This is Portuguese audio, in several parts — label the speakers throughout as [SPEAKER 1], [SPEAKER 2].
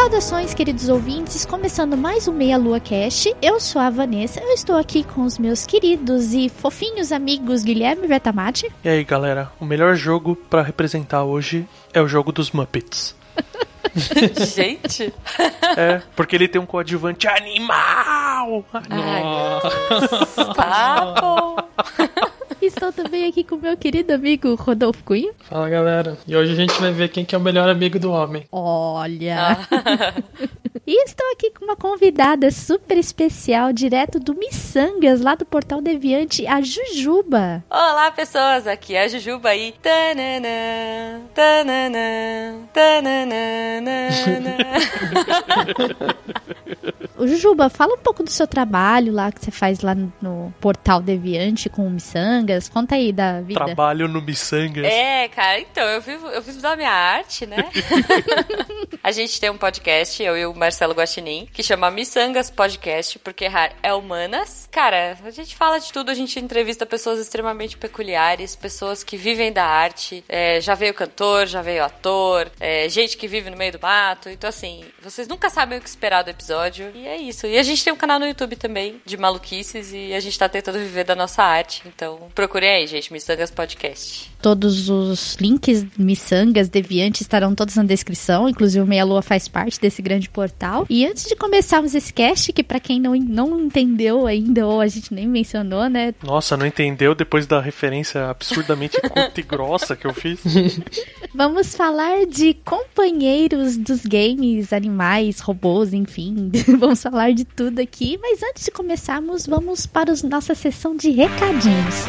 [SPEAKER 1] Saudações, queridos ouvintes, começando mais um Meia Lua Cast. Eu sou a Vanessa, eu estou aqui com os meus queridos e fofinhos amigos Guilherme Vertamati.
[SPEAKER 2] E aí, galera, o melhor jogo para representar hoje é o jogo dos Muppets.
[SPEAKER 3] Gente.
[SPEAKER 2] É, porque ele tem um coadjuvante animal.
[SPEAKER 3] Nossa. Tá bom.
[SPEAKER 1] Estou também aqui com o meu querido amigo Rodolfo Cunha.
[SPEAKER 4] Fala galera, e hoje a gente vai ver quem que é o melhor amigo do homem.
[SPEAKER 1] Olha! e estou aqui com uma convidada super especial, direto do Missangas, lá do Portal Deviante, a Jujuba.
[SPEAKER 3] Olá, pessoas, aqui é a Jujuba aí. Tanana, tanana, tanana,
[SPEAKER 1] O Jujuba, fala um pouco do seu trabalho lá que você faz lá no Portal Deviante com o Missangas. Conta aí da vida.
[SPEAKER 2] Trabalho no Missangas.
[SPEAKER 3] É, cara, então, eu vivo, eu vivo da minha arte, né? a gente tem um podcast, eu e o Marcelo Guaxinim, que chama Missangas Podcast, porque errar é humanas. Cara, a gente fala de tudo, a gente entrevista pessoas extremamente peculiares, pessoas que vivem da arte. É, já veio cantor, já veio ator, é, gente que vive no meio do mato. Então, assim, vocês nunca sabem o que esperar do episódio. E é isso. E a gente tem um canal no YouTube também, de maluquices, e a gente tá tentando viver da nossa arte. Então, procurem aí, gente, Missangas Podcast.
[SPEAKER 1] Todos os links Missangas, Deviante estarão todos na descrição, inclusive o Meia Lua faz parte desse grande portal. E antes de começarmos esse cast, que para quem não, não entendeu ainda, ou a gente nem mencionou, né?
[SPEAKER 2] Nossa, não entendeu depois da referência absurdamente curta e grossa que eu fiz?
[SPEAKER 1] Vamos falar de companheiros dos games, animais, robôs, enfim. vamos falar de tudo aqui. Mas antes de começarmos, vamos para a nossa sessão de recadinhos.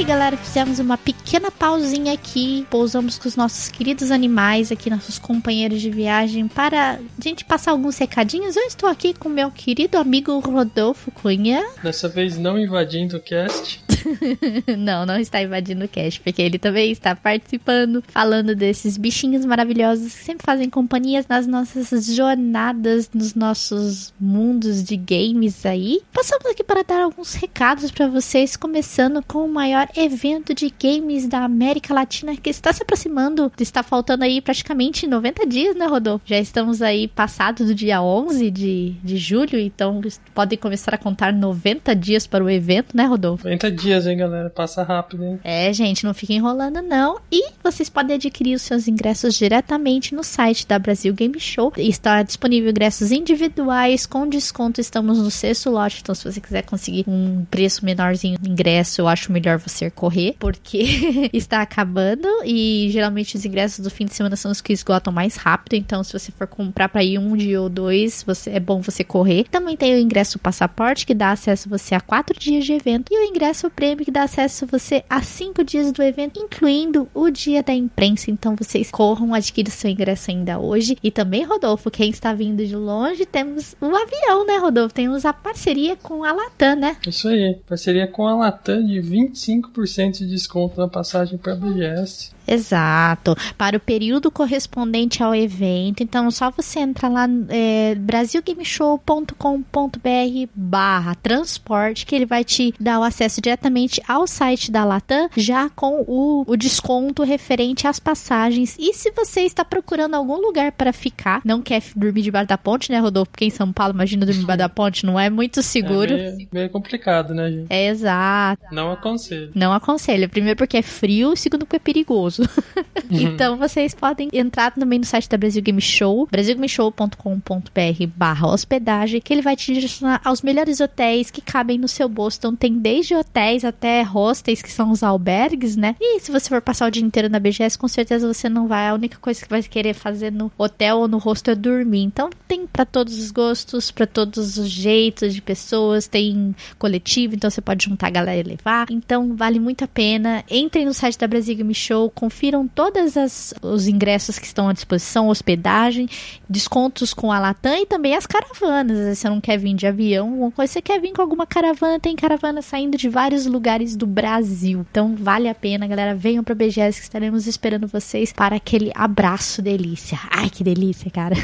[SPEAKER 1] Aí, galera, fizemos uma pequena pausinha aqui, pousamos com os nossos queridos animais aqui, nossos companheiros de viagem, para a gente passar alguns recadinhos. Eu estou aqui com meu querido amigo Rodolfo Cunha.
[SPEAKER 4] Dessa vez não invadindo o cast.
[SPEAKER 1] não, não está invadindo o cast, porque ele também está participando, falando desses bichinhos maravilhosos que sempre fazem companhias nas nossas jornadas, nos nossos mundos de games aí. Passamos aqui para dar alguns recados para vocês, começando com o maior evento de games da América Latina que está se aproximando. Está faltando aí praticamente 90 dias, né, Rodolfo? Já estamos aí passado do dia 11 de, de julho, então podem começar a contar 90 dias para o evento, né, Rodolfo?
[SPEAKER 4] 90 dias, hein, galera? Passa rápido, hein?
[SPEAKER 1] É, gente, não fiquem enrolando, não. E vocês podem adquirir os seus ingressos diretamente no site da Brasil Game Show. Está disponível ingressos individuais com desconto. Estamos no sexto lote, então se você quiser conseguir um preço menorzinho de ingresso, eu acho melhor você correr, porque está acabando e geralmente os ingressos do fim de semana são os que esgotam mais rápido. Então, se você for comprar para ir um dia ou dois, você, é bom você correr. Também tem o ingresso passaporte que dá acesso você a quatro dias de evento e o ingresso prêmio que dá acesso você a cinco dias do evento, incluindo o dia da imprensa. Então, vocês corram, adquiram seu ingresso ainda hoje. E também, Rodolfo, quem está vindo de longe, temos o avião, né, Rodolfo? Temos a parceria com a Latam, né?
[SPEAKER 4] Isso aí, parceria com a Latam de 25% de desconto na passagem para a BGS.
[SPEAKER 1] Exato, para o período correspondente ao evento. Então, só você entra lá é, brasilgameshow.com.br barra transporte que ele vai te dar o acesso diretamente ao site da Latam, já com o, o desconto referente às passagens. E se você está procurando algum lugar para ficar, não quer dormir debaixo da ponte, né, Rodolfo? Porque em São Paulo, imagina dormir debaixo da ponte, não é muito seguro.
[SPEAKER 4] É meio, meio complicado, né, gente?
[SPEAKER 1] É exato.
[SPEAKER 4] Não aconselho.
[SPEAKER 1] Não aconselho. Primeiro porque é frio, segundo porque é perigoso. Isso. então vocês podem entrar também no site da Brasil Game Show, brasilgameshow.com.br barra hospedagem, que ele vai te direcionar aos melhores hotéis que cabem no seu bolso. Então tem desde hotéis até hostels, que são os albergues, né? E se você for passar o dia inteiro na BGS, com certeza você não vai. A única coisa que vai querer fazer no hotel ou no hostel é dormir. Então tem para todos os gostos, para todos os jeitos de pessoas, tem coletivo, então você pode juntar a galera e levar. Então vale muito a pena. Entrem no site da Brasil Game Show, confiram todos os ingressos que estão à disposição, hospedagem, descontos com a Latam e também as caravanas. Se você não quer vir de avião, coisa, você quer vir com alguma caravana, tem caravana saindo de vários lugares do Brasil. Então vale a pena, galera. Venham para BGS que estaremos esperando vocês para aquele abraço delícia. Ai, que delícia, cara.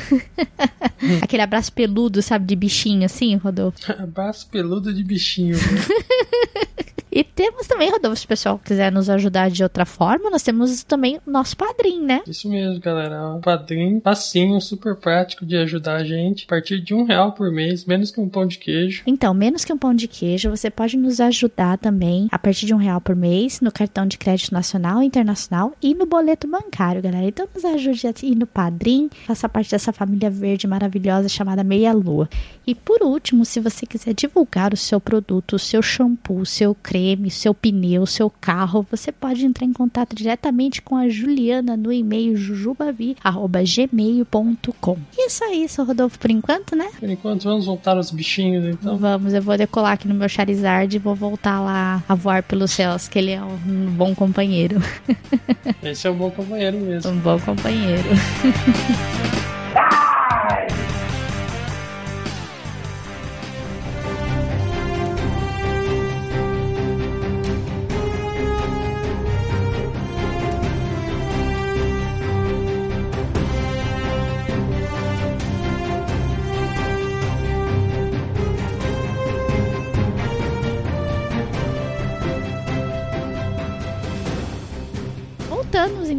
[SPEAKER 1] aquele abraço peludo, sabe, de bichinho assim, Rodolfo.
[SPEAKER 4] abraço peludo de bichinho.
[SPEAKER 1] E temos também, Rodolfo, se o pessoal quiser nos ajudar de outra forma, nós temos também o nosso padrinho, né?
[SPEAKER 4] Isso mesmo, galera. Um padrinho facinho, super prático de ajudar a gente. A partir de um real por mês, menos que um pão de queijo.
[SPEAKER 1] Então, menos que um pão de queijo, você pode nos ajudar também a partir de um real por mês no cartão de crédito nacional e internacional e no boleto bancário, galera. Então, nos ajude a ir no padrinho, faça parte dessa família verde maravilhosa chamada Meia Lua. E por último, se você quiser divulgar o seu produto, o seu shampoo, o seu creme, seu pneu, seu carro, você pode entrar em contato diretamente com a Juliana no e-mail jujubavi@gmail.com. E é só isso, Rodolfo, por enquanto, né?
[SPEAKER 4] Por enquanto, vamos voltar aos bichinhos, então.
[SPEAKER 1] Vamos, eu vou decolar aqui no meu Charizard e vou voltar lá a voar pelos céus, que ele é um bom companheiro.
[SPEAKER 4] Esse é um bom companheiro mesmo.
[SPEAKER 1] Um bom companheiro.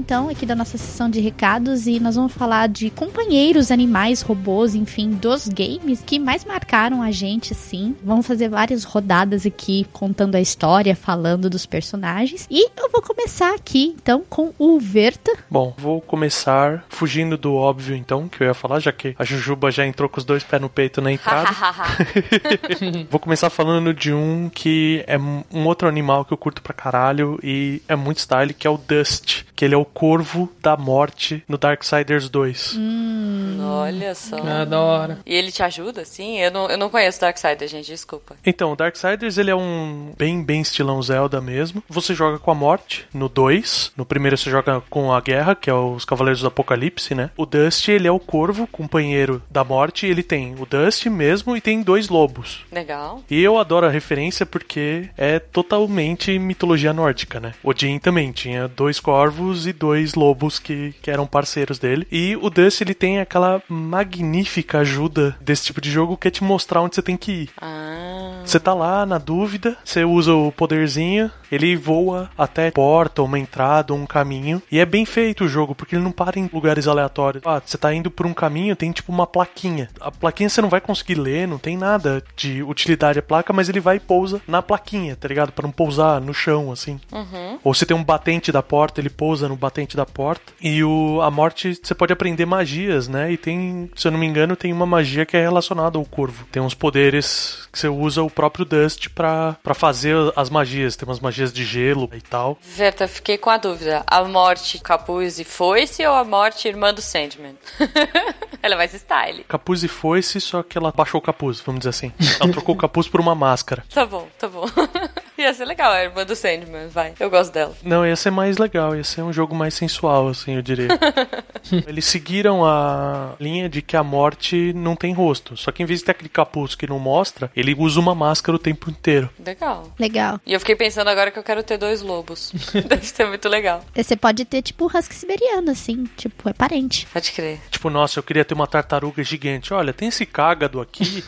[SPEAKER 1] então aqui da nossa sessão de recados e nós vamos falar de companheiros, animais, robôs, enfim, dos games que mais marcaram a gente, sim. Vamos fazer várias rodadas aqui contando a história, falando dos personagens. E eu vou começar aqui então com o Verta.
[SPEAKER 2] Bom, vou começar fugindo do óbvio então, que eu ia falar, já que a Jujuba já entrou com os dois pés no peito na entrada. vou começar falando de um que é um outro animal que eu curto pra caralho e é muito style, que é o Dust que ele é o corvo da morte no Darksiders 2.
[SPEAKER 3] Hum. Olha só.
[SPEAKER 4] Ah, da hora.
[SPEAKER 3] E ele te ajuda, sim? Eu não, eu não conheço Darksiders, gente, desculpa.
[SPEAKER 2] Então, o Darksiders ele é um bem, bem estilão Zelda mesmo. Você joga com a morte no 2. No primeiro você joga com a guerra, que é os Cavaleiros do Apocalipse, né? O Dust, ele é o corvo, companheiro da morte. Ele tem o Dust mesmo e tem dois lobos.
[SPEAKER 3] Legal.
[SPEAKER 2] E eu adoro a referência porque é totalmente mitologia nórdica, né? Odin também tinha dois corvos e dois lobos que, que eram parceiros dele. E o Dust, ele tem aquela magnífica ajuda desse tipo de jogo que é te mostrar onde você tem que ir.
[SPEAKER 3] Ah.
[SPEAKER 2] Você tá lá na dúvida, você usa o poderzinho, ele voa até porta, uma entrada, um caminho. E é bem feito o jogo, porque ele não para em lugares aleatórios. Ah, você tá indo por um caminho, tem tipo uma plaquinha. A plaquinha você não vai conseguir ler, não tem nada de utilidade a placa, mas ele vai e pousa na plaquinha, tá ligado? Pra não pousar no chão, assim.
[SPEAKER 3] Uhum.
[SPEAKER 2] Ou você tem um batente da porta, ele pousa no batente da porta. E o, a morte, você pode aprender magias, né? E tem, se eu não me engano, tem uma magia que é relacionada ao corvo. Tem uns poderes que você usa o próprio Dust pra, pra fazer as magias. Tem umas magias de gelo e tal.
[SPEAKER 3] Verta, fiquei com a dúvida. A morte capuz e foice ou a morte irmã do Sandman? ela é mais style.
[SPEAKER 2] Capuz e foice, só que ela baixou o capuz, vamos dizer assim. Ela trocou o capuz por uma máscara.
[SPEAKER 3] Tá bom, tá bom. ia ser legal a irmã do Sandman, vai. Eu gosto dela.
[SPEAKER 2] Não, ia ser mais legal, ia ser um jogo mais sensual, assim, eu diria. Eles seguiram a linha de que a morte não tem rosto. Só que em vez de ter aquele capuz que não mostra, ele usa uma máscara o tempo inteiro.
[SPEAKER 3] Legal.
[SPEAKER 1] Legal.
[SPEAKER 3] E eu fiquei pensando agora que eu quero ter dois lobos. Deve ser muito legal.
[SPEAKER 1] Você pode ter, tipo, o husky siberiano, assim. Tipo, é parente.
[SPEAKER 3] Pode crer.
[SPEAKER 2] Tipo, nossa, eu queria ter uma tartaruga gigante. Olha, tem esse cágado aqui.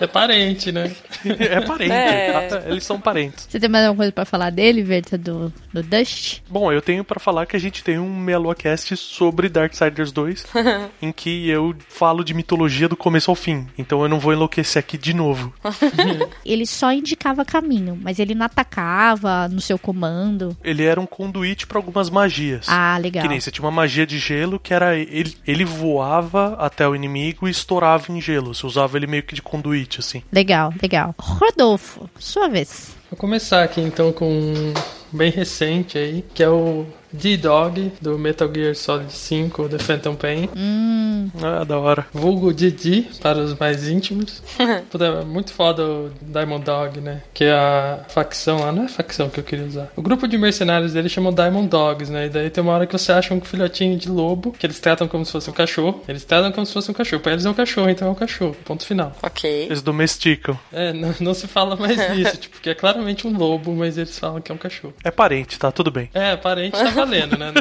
[SPEAKER 4] É parente, né?
[SPEAKER 2] é parente.
[SPEAKER 3] É.
[SPEAKER 2] Eles são parentes. Parentes.
[SPEAKER 1] Você tem mais alguma coisa pra falar dele, Verta, do, do Dust?
[SPEAKER 2] Bom, eu tenho pra falar que a gente tem um Meloacast sobre Darksiders 2, em que eu falo de mitologia do começo ao fim. Então eu não vou enlouquecer aqui de novo.
[SPEAKER 1] Ele só indicava caminho, mas ele não atacava no seu comando.
[SPEAKER 2] Ele era um conduíte pra algumas magias.
[SPEAKER 1] Ah, legal.
[SPEAKER 2] Que nem você tinha uma magia de gelo que era ele, ele voava até o inimigo e estourava em gelo. Você usava ele meio que de conduíte, assim.
[SPEAKER 1] Legal, legal. Rodolfo, sua vez.
[SPEAKER 4] Vou começar aqui então com um bem recente aí, que é o D-Dog do Metal Gear Solid 5 The Phantom Pain.
[SPEAKER 1] Hum,
[SPEAKER 2] Ah, da hora.
[SPEAKER 4] Vulgo Didi para os mais íntimos. Puta, é muito foda o Diamond Dog, né? Que é a facção lá, não é a facção que eu queria usar. O grupo de mercenários dele chamam Diamond Dogs, né? E daí tem uma hora que você acha um filhotinho de lobo, que eles tratam como se fosse um cachorro. Eles tratam como se fosse um cachorro. Pra eles é um cachorro, então é um cachorro. Ponto final.
[SPEAKER 3] Ok.
[SPEAKER 2] Eles domesticam.
[SPEAKER 4] É, não, não se fala mais nisso, tipo, porque é claramente um lobo, mas eles falam que é um cachorro.
[SPEAKER 2] É parente, tá? Tudo bem.
[SPEAKER 4] É, parente tá valendo, né?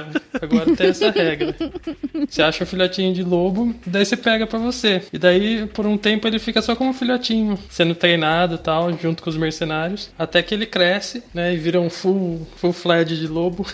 [SPEAKER 4] Agora tem essa regra. Você acha um filhotinho de lobo, daí você pega pra você. E daí, por um tempo, ele fica só como um filhotinho, sendo treinado e tal, junto com os mercenários. Até que ele cresce, né? E vira um full, full fledged de lobo.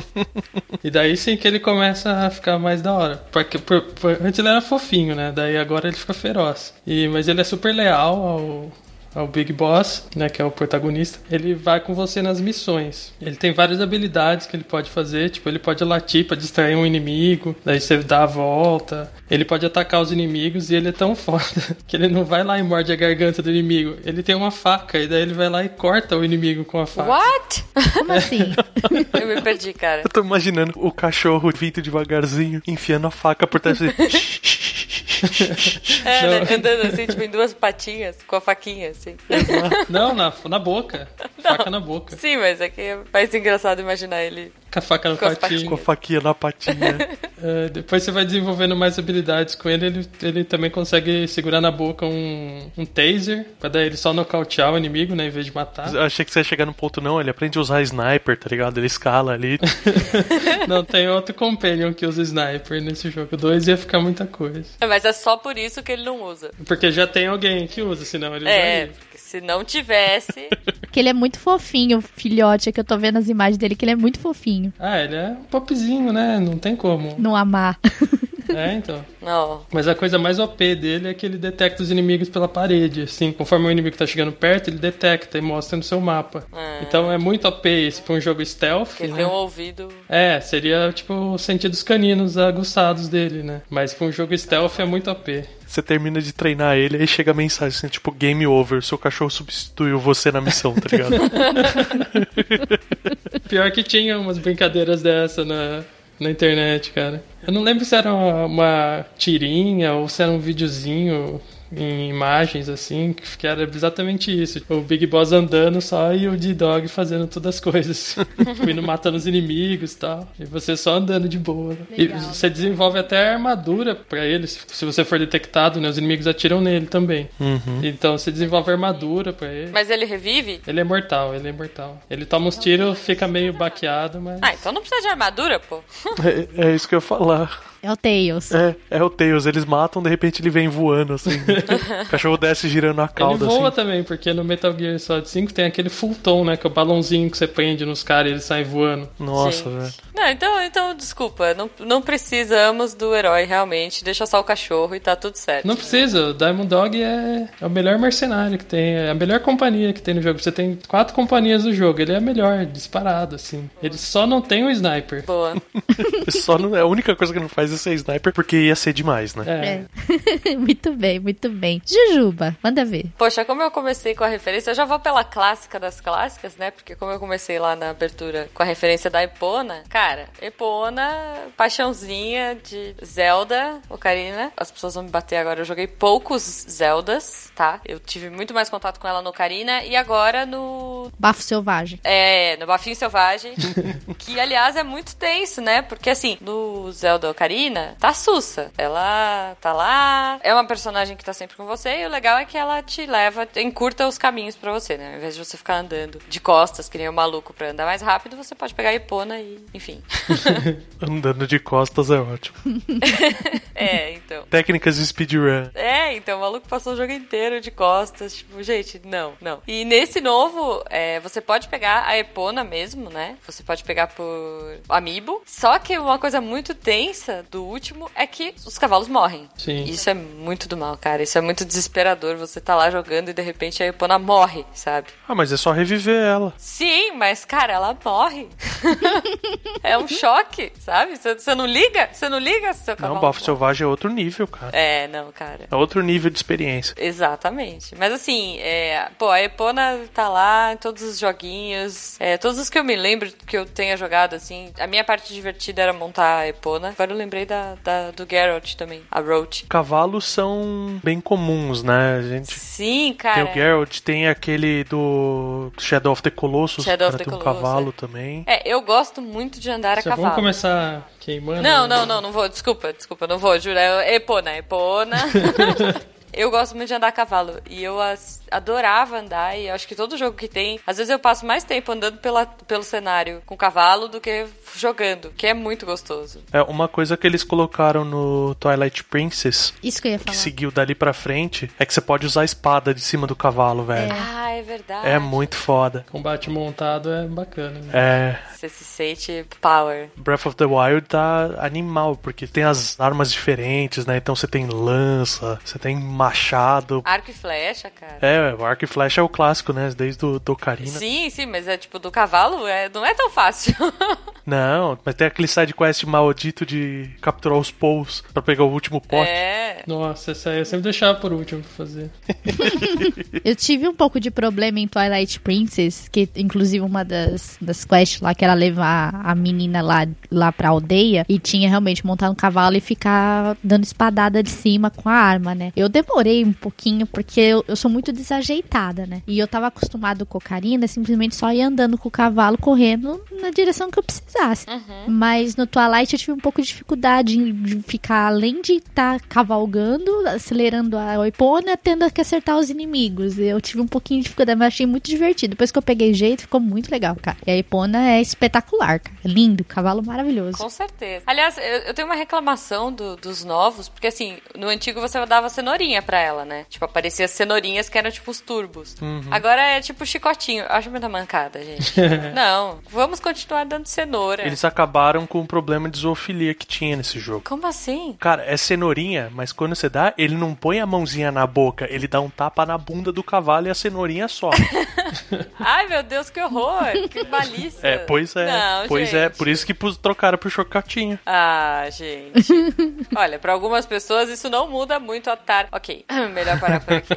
[SPEAKER 4] e daí sim que ele começa a ficar mais da hora. Porque por, por- antes ele era fofinho, né? Daí agora ele fica feroz. E, mas ele é super leal ao, ao Big Boss, né, que é o protagonista, ele vai com você nas missões. Ele tem várias habilidades que ele pode fazer, tipo, ele pode latir pra distrair um inimigo, daí você dá a volta. Ele pode atacar os inimigos e ele é tão foda que ele não vai lá e morde a garganta do inimigo. Ele tem uma faca e daí ele vai lá e corta o inimigo com a faca.
[SPEAKER 3] What?
[SPEAKER 1] como assim?
[SPEAKER 3] Eu me perdi, cara.
[SPEAKER 2] Eu tô imaginando o cachorro vindo devagarzinho, enfiando a faca por trás.
[SPEAKER 3] É, né? andando assim, tipo, em duas patinhas, com a faquinha, assim.
[SPEAKER 4] Não, na, na boca. Faca na boca.
[SPEAKER 3] Sim, mas é que é mais engraçado imaginar ele.
[SPEAKER 4] Com a faca no
[SPEAKER 3] Com as
[SPEAKER 4] patinho.
[SPEAKER 2] com a faquinha na patinha.
[SPEAKER 4] É, depois você vai desenvolvendo mais habilidades com ele, ele, ele também consegue segurar na boca um, um taser, pra daí ele só nocautear o inimigo, né, em vez de matar.
[SPEAKER 2] Eu achei que você ia chegar no ponto, não. Ele aprende a usar sniper, tá ligado? Ele escala ali.
[SPEAKER 4] Não, tem outro companion que usa sniper nesse jogo. Dois ia ficar muita coisa.
[SPEAKER 3] Mas é só por isso que ele não usa.
[SPEAKER 4] Porque já tem alguém que usa, senão ele
[SPEAKER 3] É,
[SPEAKER 4] usaria.
[SPEAKER 3] porque se não tivesse.
[SPEAKER 1] Porque ele é muito fofinho, o filhote, é que eu tô vendo as imagens dele, que ele é muito fofinho.
[SPEAKER 4] Ah, ele é um popzinho, né? Não tem como.
[SPEAKER 1] Não amar.
[SPEAKER 4] É, então.
[SPEAKER 3] Não.
[SPEAKER 4] Mas a coisa mais OP dele é que ele detecta os inimigos pela parede, assim. Conforme o inimigo tá chegando perto, ele detecta e mostra no seu mapa.
[SPEAKER 3] Ah.
[SPEAKER 4] Então é muito OP isso pra um jogo stealth,
[SPEAKER 3] Porque ele
[SPEAKER 4] né?
[SPEAKER 3] tem um ouvido.
[SPEAKER 4] É, seria tipo os sentidos caninos aguçados dele, né? Mas pra um jogo stealth é muito OP.
[SPEAKER 2] Você termina de treinar ele, aí chega a mensagem assim, tipo, game over, seu cachorro substituiu você na missão, tá ligado?
[SPEAKER 4] Pior que tinha umas brincadeiras dessa na, na internet, cara. Eu não lembro se era uma, uma tirinha ou se era um videozinho em imagens, assim, que era exatamente isso. O Big Boss andando só e o D-Dog fazendo todas as coisas. Indo matando os inimigos e tal. E você só andando de boa.
[SPEAKER 1] Legal.
[SPEAKER 4] E você desenvolve até armadura pra ele. Se você for detectado, né? Os inimigos atiram nele também. Então você desenvolve armadura pra ele.
[SPEAKER 3] Mas ele revive?
[SPEAKER 4] Ele é mortal, ele é mortal. Ele toma uns tiros, fica meio baqueado, mas.
[SPEAKER 3] Ah, então não precisa de armadura, pô.
[SPEAKER 2] é, é isso que eu ia falar.
[SPEAKER 1] É o Tails.
[SPEAKER 2] É, é o Tails, eles matam, de repente ele vem voando, assim. o cachorro desce girando a
[SPEAKER 4] Ele
[SPEAKER 2] cauda,
[SPEAKER 4] voa
[SPEAKER 2] assim.
[SPEAKER 4] também, porque no Metal Gear Solid 5 tem aquele full tom, né? Que é o balãozinho que você prende nos caras e eles saem voando.
[SPEAKER 2] Nossa, velho.
[SPEAKER 3] Não, então, então desculpa. Não, não precisamos do herói, realmente. Deixa só o cachorro e tá tudo certo.
[SPEAKER 4] Não precisa, o Diamond Dog é, é o melhor mercenário que tem, é a melhor companhia que tem no jogo. Você tem quatro companhias no jogo, ele é a melhor, disparado, assim. Ele só não tem o sniper.
[SPEAKER 3] Boa.
[SPEAKER 2] Só não, a única coisa que não faz é ser sniper, porque ia ser demais, né?
[SPEAKER 4] É.
[SPEAKER 1] muito bem, muito bem. Jujuba, manda ver.
[SPEAKER 3] Poxa, como eu comecei com a referência, eu já vou pela clássica das clássicas, né? Porque como eu comecei lá na abertura com a referência da Epona, cara, Epona, paixãozinha de Zelda, Ocarina. As pessoas vão me bater agora, eu joguei poucos Zeldas, tá? Eu tive muito mais contato com ela no Ocarina e agora no
[SPEAKER 1] Bafo selvagem.
[SPEAKER 3] É, no Bafinho Selvagem. que, aliás, é muito tenso, né? Porque, assim, no Zelda Ocarina, tá Sussa. Ela tá lá, é uma personagem que tá sempre com você, e o legal é que ela te leva, encurta os caminhos pra você, né? Ao invés de você ficar andando de costas, que nem um maluco pra andar mais rápido, você pode pegar a Epona e, enfim.
[SPEAKER 2] Andando de costas é ótimo.
[SPEAKER 3] é, então.
[SPEAKER 2] Técnicas de speedrun.
[SPEAKER 3] É, então o maluco passou o jogo inteiro de costas. Tipo, gente, não, não. E nesse novo, é, você pode pegar a Epona mesmo, né? Você pode pegar por amiibo. Só que uma coisa muito tensa do último é que os cavalos morrem.
[SPEAKER 4] Sim.
[SPEAKER 3] Isso é muito do mal, cara. Isso é muito desesperador. Você tá lá jogando e de repente a Epona morre, sabe?
[SPEAKER 2] Ah, mas é só reviver ela.
[SPEAKER 3] Sim, mas, cara, ela morre. é um choque, sabe? Você não liga? Você não liga se seu cavalo
[SPEAKER 2] Não, Bafo? Selvagem é outro nível, cara.
[SPEAKER 3] É, não, cara.
[SPEAKER 2] É outro nível de experiência.
[SPEAKER 3] Exatamente. Mas assim, é, pô, a Epona tá lá em todos os joguinhos. É, todos os que eu me lembro que eu tenha jogado, assim. A minha parte divertida era montar a Epona. Agora eu lembrei da, da- do Geralt também, a Roach.
[SPEAKER 2] Cavalos são bem comuns, né? A gente
[SPEAKER 3] Sim,
[SPEAKER 2] tem
[SPEAKER 3] cara.
[SPEAKER 2] o Geralt, tem aquele do Shadow of the Colossus,
[SPEAKER 3] Shadow
[SPEAKER 2] o
[SPEAKER 3] of
[SPEAKER 2] cara
[SPEAKER 3] the
[SPEAKER 2] tem um
[SPEAKER 3] Colossus,
[SPEAKER 2] cavalo
[SPEAKER 3] é.
[SPEAKER 2] também.
[SPEAKER 3] É, eu gosto muito de andar a
[SPEAKER 4] Já
[SPEAKER 3] cavalo.
[SPEAKER 4] vamos começar queimando?
[SPEAKER 3] Não, não, não, não vou. Desculpa, desculpa, não vou, juro. É Epona, Epona. Eu gosto muito de andar a cavalo. E eu as- adorava andar. E eu acho que todo jogo que tem. Às vezes eu passo mais tempo andando pela, pelo cenário com cavalo do que jogando. Que é muito gostoso.
[SPEAKER 2] É, uma coisa que eles colocaram no Twilight Princess,
[SPEAKER 1] Isso que eu ia
[SPEAKER 2] que
[SPEAKER 1] falar.
[SPEAKER 2] seguiu dali pra frente, é que você pode usar a espada de cima do cavalo, velho.
[SPEAKER 3] Ah, é verdade.
[SPEAKER 2] É, muito foda.
[SPEAKER 4] Combate montado é bacana. Né?
[SPEAKER 2] É,
[SPEAKER 3] Você se sente power.
[SPEAKER 2] Breath of the Wild tá animal, porque tem as armas diferentes, né? Então você tem lança, você tem machado.
[SPEAKER 3] Arco e flecha, cara.
[SPEAKER 2] É, o arco e flecha é o clássico, né? Desde o do Ocarina.
[SPEAKER 3] Sim, sim, mas é tipo, do cavalo é, não é tão fácil.
[SPEAKER 2] Não, mas tem aquele side quest maldito de capturar os Pouls pra pegar o último pote.
[SPEAKER 3] é.
[SPEAKER 4] Nossa, essa aí eu sempre deixava por último pra fazer.
[SPEAKER 1] Eu tive um pouco de problema em Twilight Princess, que inclusive uma das, das quests lá, que era levar a menina lá, lá pra aldeia, e tinha realmente montar um cavalo e ficar dando espadada de cima com a arma, né? Eu demorei um pouquinho, porque eu, eu sou muito desajeitada, né? E eu tava acostumado com Ocarina, simplesmente só ia andando com o cavalo, correndo na direção que eu precisasse. Mas no Twilight eu tive um pouco de dificuldade em- de ficar, além de estar cavalgando, acelerando a Oipona, tendo que acertar os inimigos. Eu tive um pouquinho de dificuldade, mas achei muito divertido. Depois que eu peguei jeito, ficou muito legal, cara. E a Epona é espetacular, cara. Lindo, cavalo maravilhoso.
[SPEAKER 3] Com certeza. Aliás, eu, eu tenho uma reclamação do- dos novos, porque assim, no antigo você dava cenourinha pra ela, né? Tipo, aparecia cenourinhas que eram tipo os turbos. Agora é tipo chicotinho. Eu acho muita mancada, gente. Não, vamos continuar dando cenoura.
[SPEAKER 2] Eles acabaram com o problema de zoofilia que tinha nesse jogo.
[SPEAKER 3] Como assim?
[SPEAKER 2] Cara, é cenourinha, mas quando você dá, ele não põe a mãozinha na boca, ele dá um tapa na bunda do cavalo e a cenourinha só.
[SPEAKER 3] Ai, meu Deus, que horror! Que malícia!
[SPEAKER 2] É, pois é.
[SPEAKER 3] Não,
[SPEAKER 2] pois é,
[SPEAKER 3] gente.
[SPEAKER 2] por isso que trocaram pro chocatinho.
[SPEAKER 3] Ah, gente. Olha, pra algumas pessoas isso não muda muito a tarde. Ok, melhor parar por aqui.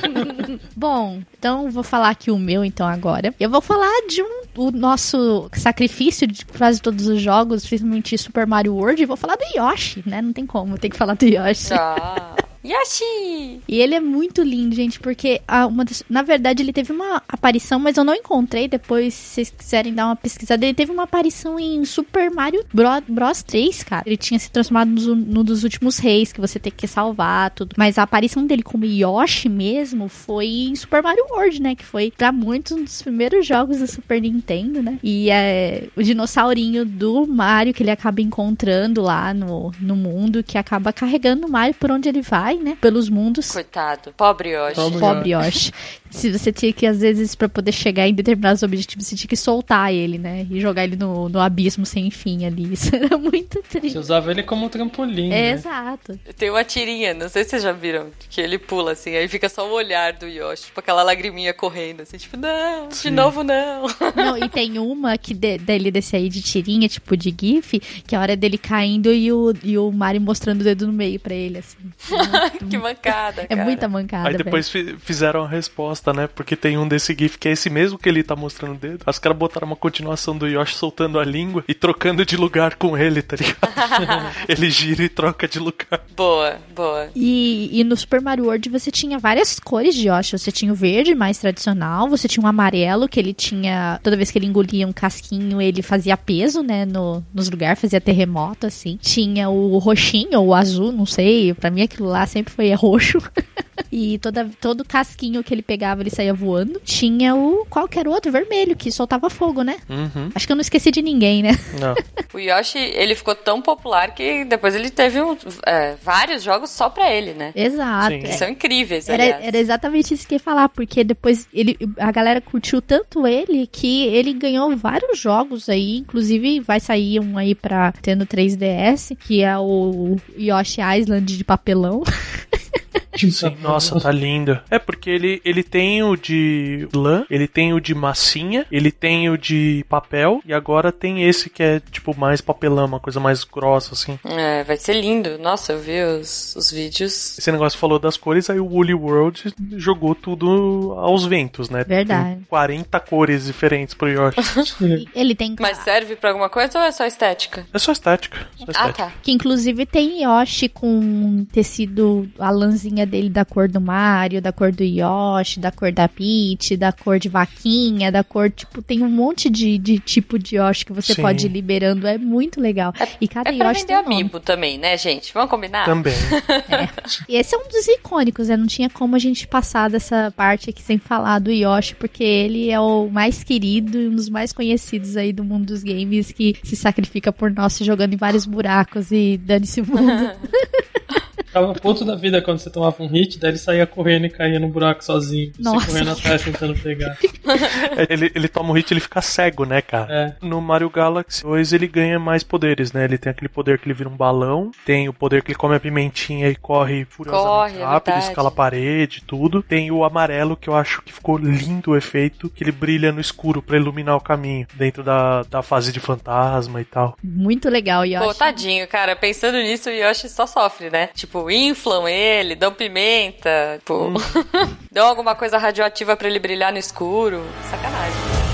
[SPEAKER 1] Bom, então vou falar aqui o meu então agora. Eu vou falar de um o nosso sacrifício de quase todos os jogos, principalmente Super Mario World, e vou falar do Yoshi, né? Não tem como, tem que falar do Yoshi.
[SPEAKER 3] Ah. Yoshi!
[SPEAKER 1] E ele é muito lindo, gente, porque a- uma na verdade ele teve uma aparição, mas eu não encontrei. Depois, se vocês quiserem dar uma pesquisada, ele teve uma aparição em Super Mario Bro- Bros 3, cara. Ele tinha se transformado no, no dos últimos reis, que você tem que salvar, tudo. Mas a aparição dele como Yoshi mesmo foi em Super Mario World, né? Que foi pra muitos um dos primeiros jogos do Super Nintendo, né? E é o dinossaurinho do Mario que ele acaba encontrando lá no, no mundo, que acaba carregando o Mario por onde ele vai, né? Pelos mundos.
[SPEAKER 3] Coitado. Pobre Yoshi.
[SPEAKER 4] Pobre
[SPEAKER 1] Pobre Yoshi. Se você tinha que, às vezes, pra poder chegar em determinados objetivos, você tinha que soltar ele, né? E jogar ele no, no abismo sem fim ali. Isso era muito
[SPEAKER 4] Você
[SPEAKER 1] triste.
[SPEAKER 4] usava ele como trampolim.
[SPEAKER 1] É,
[SPEAKER 4] né?
[SPEAKER 1] exato.
[SPEAKER 3] Tem uma tirinha, não sei se vocês já viram, que ele pula assim, aí fica só o olhar do Yoshi, tipo aquela lagriminha correndo, assim, tipo, não, de novo não.
[SPEAKER 1] Não, e tem uma que de, dele desse aí de tirinha, tipo de GIF, que é a hora dele caindo e o, e o Mario mostrando o dedo no meio pra ele, assim.
[SPEAKER 3] que mancada,
[SPEAKER 1] É
[SPEAKER 3] cara.
[SPEAKER 1] muita mancada.
[SPEAKER 2] Aí depois fi- fizeram a resposta, né? Porque tem um desse GIF que é esse mesmo que ele tá mostrando o dedo. Os caras botaram uma continuação do Yoshi soltando a língua e trocando de lugar com ele, tá ligado? ele gira e troca de lugar.
[SPEAKER 3] Boa, boa.
[SPEAKER 1] E, e no Super Mario World você tinha várias cores de Yoshi. Você tinha o verde, mais tradicional. Você tinha o amarelo, que ele tinha. Toda vez que ele engolia um casquinho, ele fazia peso, né? No, nos lugares, fazia terremoto, assim. Tinha o roxinho ou o azul, não sei. Pra mim aquilo lá sempre foi roxo. e toda, todo casquinho que ele pegava, ele saía voando. Tinha o qualquer outro vermelho que soltava fogo, né?
[SPEAKER 2] Uhum.
[SPEAKER 1] Acho que eu não esqueci de ninguém, né?
[SPEAKER 2] Não.
[SPEAKER 3] O Yoshi, ele ficou tão popular que depois ele teve um, é, vários jogos só pra ele, né?
[SPEAKER 1] Exato.
[SPEAKER 2] Sim.
[SPEAKER 1] é.
[SPEAKER 3] São incríveis,
[SPEAKER 1] Era, era exatamente isso que eu ia falar, porque depois ele, a galera curtiu tanto ele que ele ganhou vários jogos aí, inclusive vai sair um aí pra ter no 3DS, que é o Yoshi Island de papelão.
[SPEAKER 2] Sim, nossa, tá lindo. É porque ele, ele tem o de lã, ele tem o de massinha, ele tem o de papel e agora tem esse que é tipo mais papelão, uma coisa mais grossa assim.
[SPEAKER 3] É, vai ser lindo. Nossa, eu vi os, os vídeos.
[SPEAKER 2] Esse negócio falou das cores, aí o Woolly World jogou tudo aos ventos, né?
[SPEAKER 1] Verdade.
[SPEAKER 2] Tem 40 cores diferentes pro Yoshi.
[SPEAKER 1] Ele tem
[SPEAKER 3] Mas serve pra alguma coisa ou é só estética?
[SPEAKER 2] é só estética. Só
[SPEAKER 3] Ah,
[SPEAKER 2] estética.
[SPEAKER 3] tá.
[SPEAKER 1] que inclusive tem Yoshi com tecido, a lãzinha dele da cor do Mario, da cor do Yoshi, da cor da Peach, da cor de vaquinha, da cor, tipo, tem um monte de, de tipo de Yoshi que você
[SPEAKER 2] Sim.
[SPEAKER 1] pode ir liberando, é muito legal. e cada
[SPEAKER 3] É
[SPEAKER 1] Yoshi
[SPEAKER 3] vender
[SPEAKER 1] tem um nome.
[SPEAKER 3] amiibo também, né, gente? Vamos combinar?
[SPEAKER 2] Também.
[SPEAKER 1] E esse é um dos icônicos, né? Não tinha como a gente passar dessa parte aqui sem falar do Yoshi, porque ele é o mais querido e um dos mais conhecidos aí do mundo dos games que se sacrifica por nós se jogando em vários buracos e dane-se o mundo.
[SPEAKER 4] Ficava puto da vida quando você tomava um hit, daí ele saía correndo e caía no buraco sozinho.
[SPEAKER 1] Nossa.
[SPEAKER 4] Você correndo atrás tentando pegar.
[SPEAKER 2] É, ele, ele toma um hit ele fica cego, né, cara?
[SPEAKER 4] É.
[SPEAKER 2] No Mario Galaxy 2 ele ganha mais poderes, né? Ele tem aquele poder que ele vira um balão, tem o poder que ele come a pimentinha e corre furiosamente
[SPEAKER 3] Corre, é
[SPEAKER 2] rápido,
[SPEAKER 3] verdade.
[SPEAKER 2] escala a parede, tudo. Tem o amarelo que eu acho que ficou lindo o efeito, que ele brilha no escuro pra iluminar o caminho dentro da, da fase de fantasma e tal.
[SPEAKER 1] Muito legal, Yoshi.
[SPEAKER 3] Pô, tadinho, cara. Pensando nisso, o Yoshi só sofre, né? Tipo, inflam ele, dão pimenta, tipo, dão alguma coisa radioativa pra ele brilhar no escuro. Sacanagem.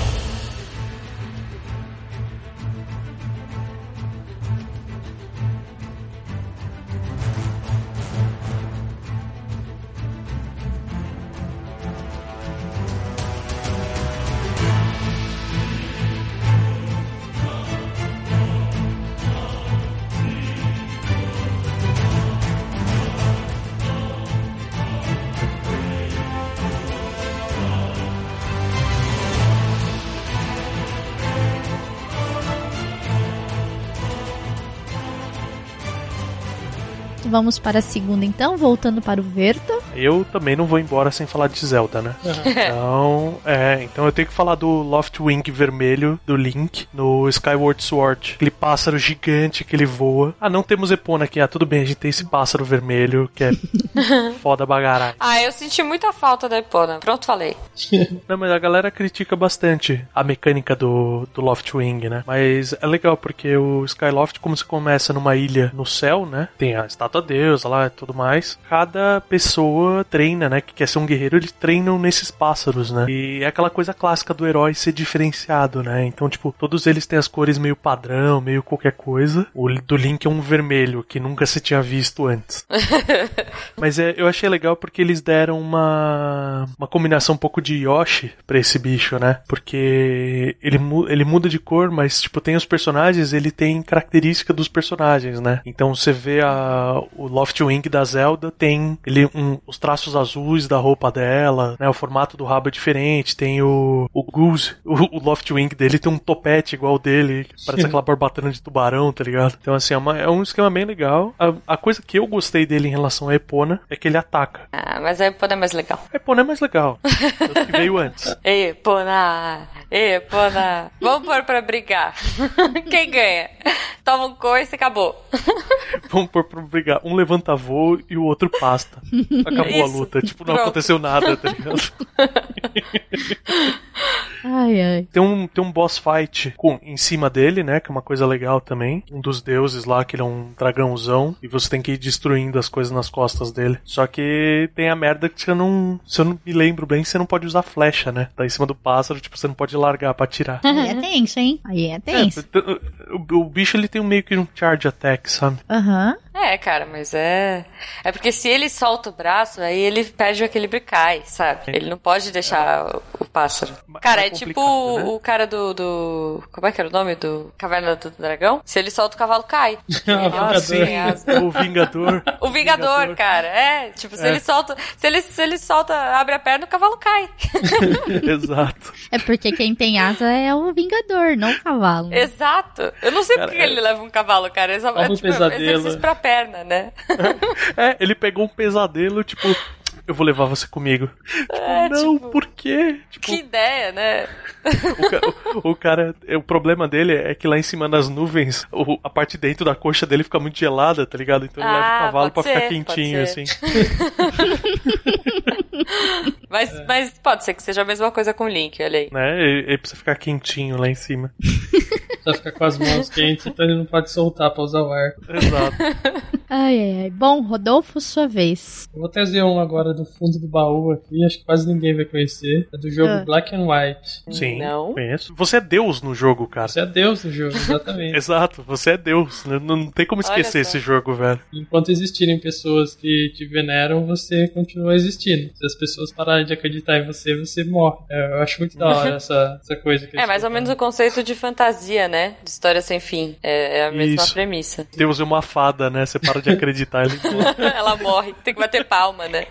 [SPEAKER 1] Vamos para a segunda, então, voltando para o Verta.
[SPEAKER 2] Eu também não vou embora sem falar de Zelda, né? Então, é, então eu tenho que falar do Loftwing vermelho do Link no Skyward Sword. Aquele pássaro gigante que ele voa. Ah, não temos Epona aqui. Ah, tudo bem, a gente tem esse pássaro vermelho que é foda bagará.
[SPEAKER 3] Ah, eu senti muita falta da Epona. Pronto, falei.
[SPEAKER 2] Não, mas a galera critica bastante a mecânica do, do Loftwing, né? Mas é legal porque o Skyloft, como você começa numa ilha no céu, né? Tem a estátua deusa lá e tudo mais. Cada pessoa treina, né? Que quer ser um guerreiro, eles treinam nesses pássaros, né? E é aquela coisa clássica do herói ser diferenciado, né? Então, tipo, todos eles têm as cores meio padrão, meio qualquer coisa. O do Link é um vermelho, que nunca se tinha visto antes. Mas é, eu achei legal porque eles deram uma, uma combinação um pouco de Yoshi pra esse bicho, né? Porque ele, ele muda de cor, mas, tipo, tem os personagens, ele tem característica dos personagens, né? Então você vê a, o Loftwing da Zelda, tem ele um, os traços azuis da roupa dela, né? O formato do rabo é diferente, tem o, o Goose, o, o Loftwing dele tem um topete igual o dele, parece aquela barbatana de tubarão, tá ligado? Então, assim, é, uma- é um esquema bem legal. A, a coisa que eu gostei dele em relação a Epona é que ele ataca.
[SPEAKER 3] Ah, mas a Epona é mais legal.
[SPEAKER 2] A Epona é mais legal. Tanto que veio antes.
[SPEAKER 3] Epona! Epona! Vamos pôr pra brigar. Quem ganha? Toma um coice e acabou.
[SPEAKER 2] Vamos pôr pra brigar. Um levanta voo e o outro pasta. Acabou a luta. Tipo, não
[SPEAKER 3] Pronto.
[SPEAKER 2] aconteceu nada, tá ligado?
[SPEAKER 1] Ai, ai.
[SPEAKER 2] Tem um, tem um boss fight com, em cima dele, né? Que é uma coisa legal também. Um dos deuses lá, que ele é um dragãozão. E você tem que ir destruindo as coisas nas costas dele. Só que tem a merda que você não. Se eu não me lembro bem, você não pode usar flecha, né? Tá em cima do pássaro, tipo, você não pode largar pra atirar.
[SPEAKER 1] Aí é tenso, hein? Aí é tenso.
[SPEAKER 2] É, o, o bicho ele tem um meio que um charge attack, sabe?
[SPEAKER 1] Aham.
[SPEAKER 3] É, cara, mas é. É porque se ele solta o braço, aí ele perde o equilíbrio e cai, sabe? Ele não pode deixar o pássaro. Cara, é tipo
[SPEAKER 2] né?
[SPEAKER 3] o cara do, do. Como é que era o nome? Do Caverna do Dragão? Se ele solta o cavalo, cai.
[SPEAKER 4] Ah,
[SPEAKER 2] sim,
[SPEAKER 3] Tem asa.
[SPEAKER 2] o Vingador.
[SPEAKER 3] O Vingador,
[SPEAKER 2] Vingador.
[SPEAKER 3] cara. É, tipo, se
[SPEAKER 2] É.
[SPEAKER 3] ele solta. Se ele, se ele solta, abre a perna, o cavalo cai.
[SPEAKER 2] Exato.
[SPEAKER 1] É porque quem tem asa é o Vingador, não o cavalo.
[SPEAKER 3] Exato. Eu não sei por que
[SPEAKER 2] Cara,
[SPEAKER 3] ele leva um cavalo, cara. É, só-
[SPEAKER 4] Olha
[SPEAKER 3] é
[SPEAKER 4] um
[SPEAKER 3] tipo,
[SPEAKER 4] pesadelo.
[SPEAKER 3] exercício pra perna, né?
[SPEAKER 2] É, ele pegou um pesadelo, tipo, eu vou levar você comigo. Tipo,
[SPEAKER 3] É,
[SPEAKER 2] não,
[SPEAKER 3] tipo,
[SPEAKER 2] por quê? Tipo,
[SPEAKER 3] Que ideia, né?
[SPEAKER 2] o, o- o cara, o problema dele é que lá em cima nas nuvens, o- a parte dentro da coxa dele fica muito gelada, tá ligado? Então ele leva
[SPEAKER 3] Ah,
[SPEAKER 2] o cavalo pra ficar
[SPEAKER 3] ser, pode
[SPEAKER 2] quentinho, assim.
[SPEAKER 3] Mas,
[SPEAKER 2] É.
[SPEAKER 3] mas pode ser que seja a mesma coisa com o Link, olha aí.
[SPEAKER 2] Né? Ele, ele precisa ficar quentinho lá em cima.
[SPEAKER 4] Pra ficar com as mãos quentes, então ele não pode soltar pra usar o ar.
[SPEAKER 2] Exato.
[SPEAKER 1] Ai, ai, ai. Bom, Rodolfo, sua vez.
[SPEAKER 4] Eu vou trazer um agora do fundo do baú aqui, acho que quase ninguém vai conhecer. É do jogo
[SPEAKER 1] Ah.
[SPEAKER 4] Black and White.
[SPEAKER 2] Sim,
[SPEAKER 3] Não.
[SPEAKER 2] conheço. Você é Deus no jogo, cara.
[SPEAKER 4] Você é Deus no jogo, exatamente.
[SPEAKER 2] Exato, você é Deus. né? Não, não tem como esquecer esse jogo, velho.
[SPEAKER 4] Enquanto existirem pessoas que te veneram, você continua existindo. Se as pessoas pararem de acreditar em você, você morre. É, eu acho muito da hora essa, essa coisa que
[SPEAKER 3] É mais ou menos o conceito de fantasia, né? De história sem fim. É, é a mesma
[SPEAKER 2] Isso.
[SPEAKER 3] premissa.
[SPEAKER 2] Deus é uma fada, né? Você para de acreditar. Ele...
[SPEAKER 3] Ela morre, tem que bater palma, né?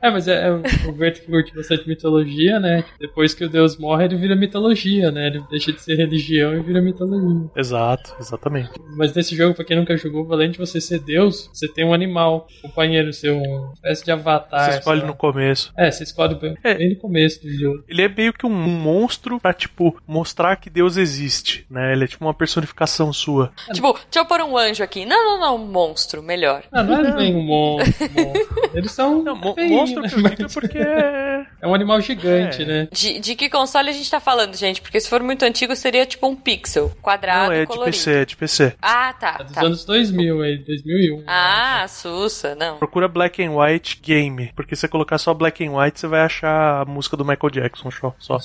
[SPEAKER 4] É, mas é, é o Berto que curte bastante mitologia, né? Depois que o deus morre, ele vira mitologia, né? Ele deixa de ser religião e vira mitologia.
[SPEAKER 2] Exato, exatamente.
[SPEAKER 4] Mas nesse jogo, pra quem nunca jogou, além de você ser deus, você tem um animal, um companheiro seu, uma espécie de avatar.
[SPEAKER 2] Você escolhe no começo.
[SPEAKER 4] É, você escolhe bem,
[SPEAKER 2] É.
[SPEAKER 4] bem no começo do jogo.
[SPEAKER 2] Ele é meio que um monstro pra, tipo, mostrar que Deus existe, né? Ele é tipo uma personificação sua.
[SPEAKER 3] Tipo, deixa eu pôr um anjo aqui. Não, não, não, um monstro, melhor.
[SPEAKER 4] Ah, não é bem um monstro. monstro. Eles são.
[SPEAKER 2] Não, mo-
[SPEAKER 4] feinhos,
[SPEAKER 2] monstro
[SPEAKER 4] né?
[SPEAKER 2] que eu digo é porque é...
[SPEAKER 4] É um animal gigante,
[SPEAKER 2] É.
[SPEAKER 4] né?
[SPEAKER 3] De, de que console a gente tá falando, gente? Porque se for muito antigo, seria tipo um pixel, quadrado,
[SPEAKER 2] Não, é de
[SPEAKER 3] colorido.
[SPEAKER 2] PC, é de PC.
[SPEAKER 3] Ah, tá,
[SPEAKER 4] É dos
[SPEAKER 3] tá.
[SPEAKER 4] anos 2000 aí, 2001.
[SPEAKER 3] Ah, sussa, não.
[SPEAKER 2] Procura Black and White Game, porque se você colocar só Black and White, você vai achar a música do Michael Jackson só. só.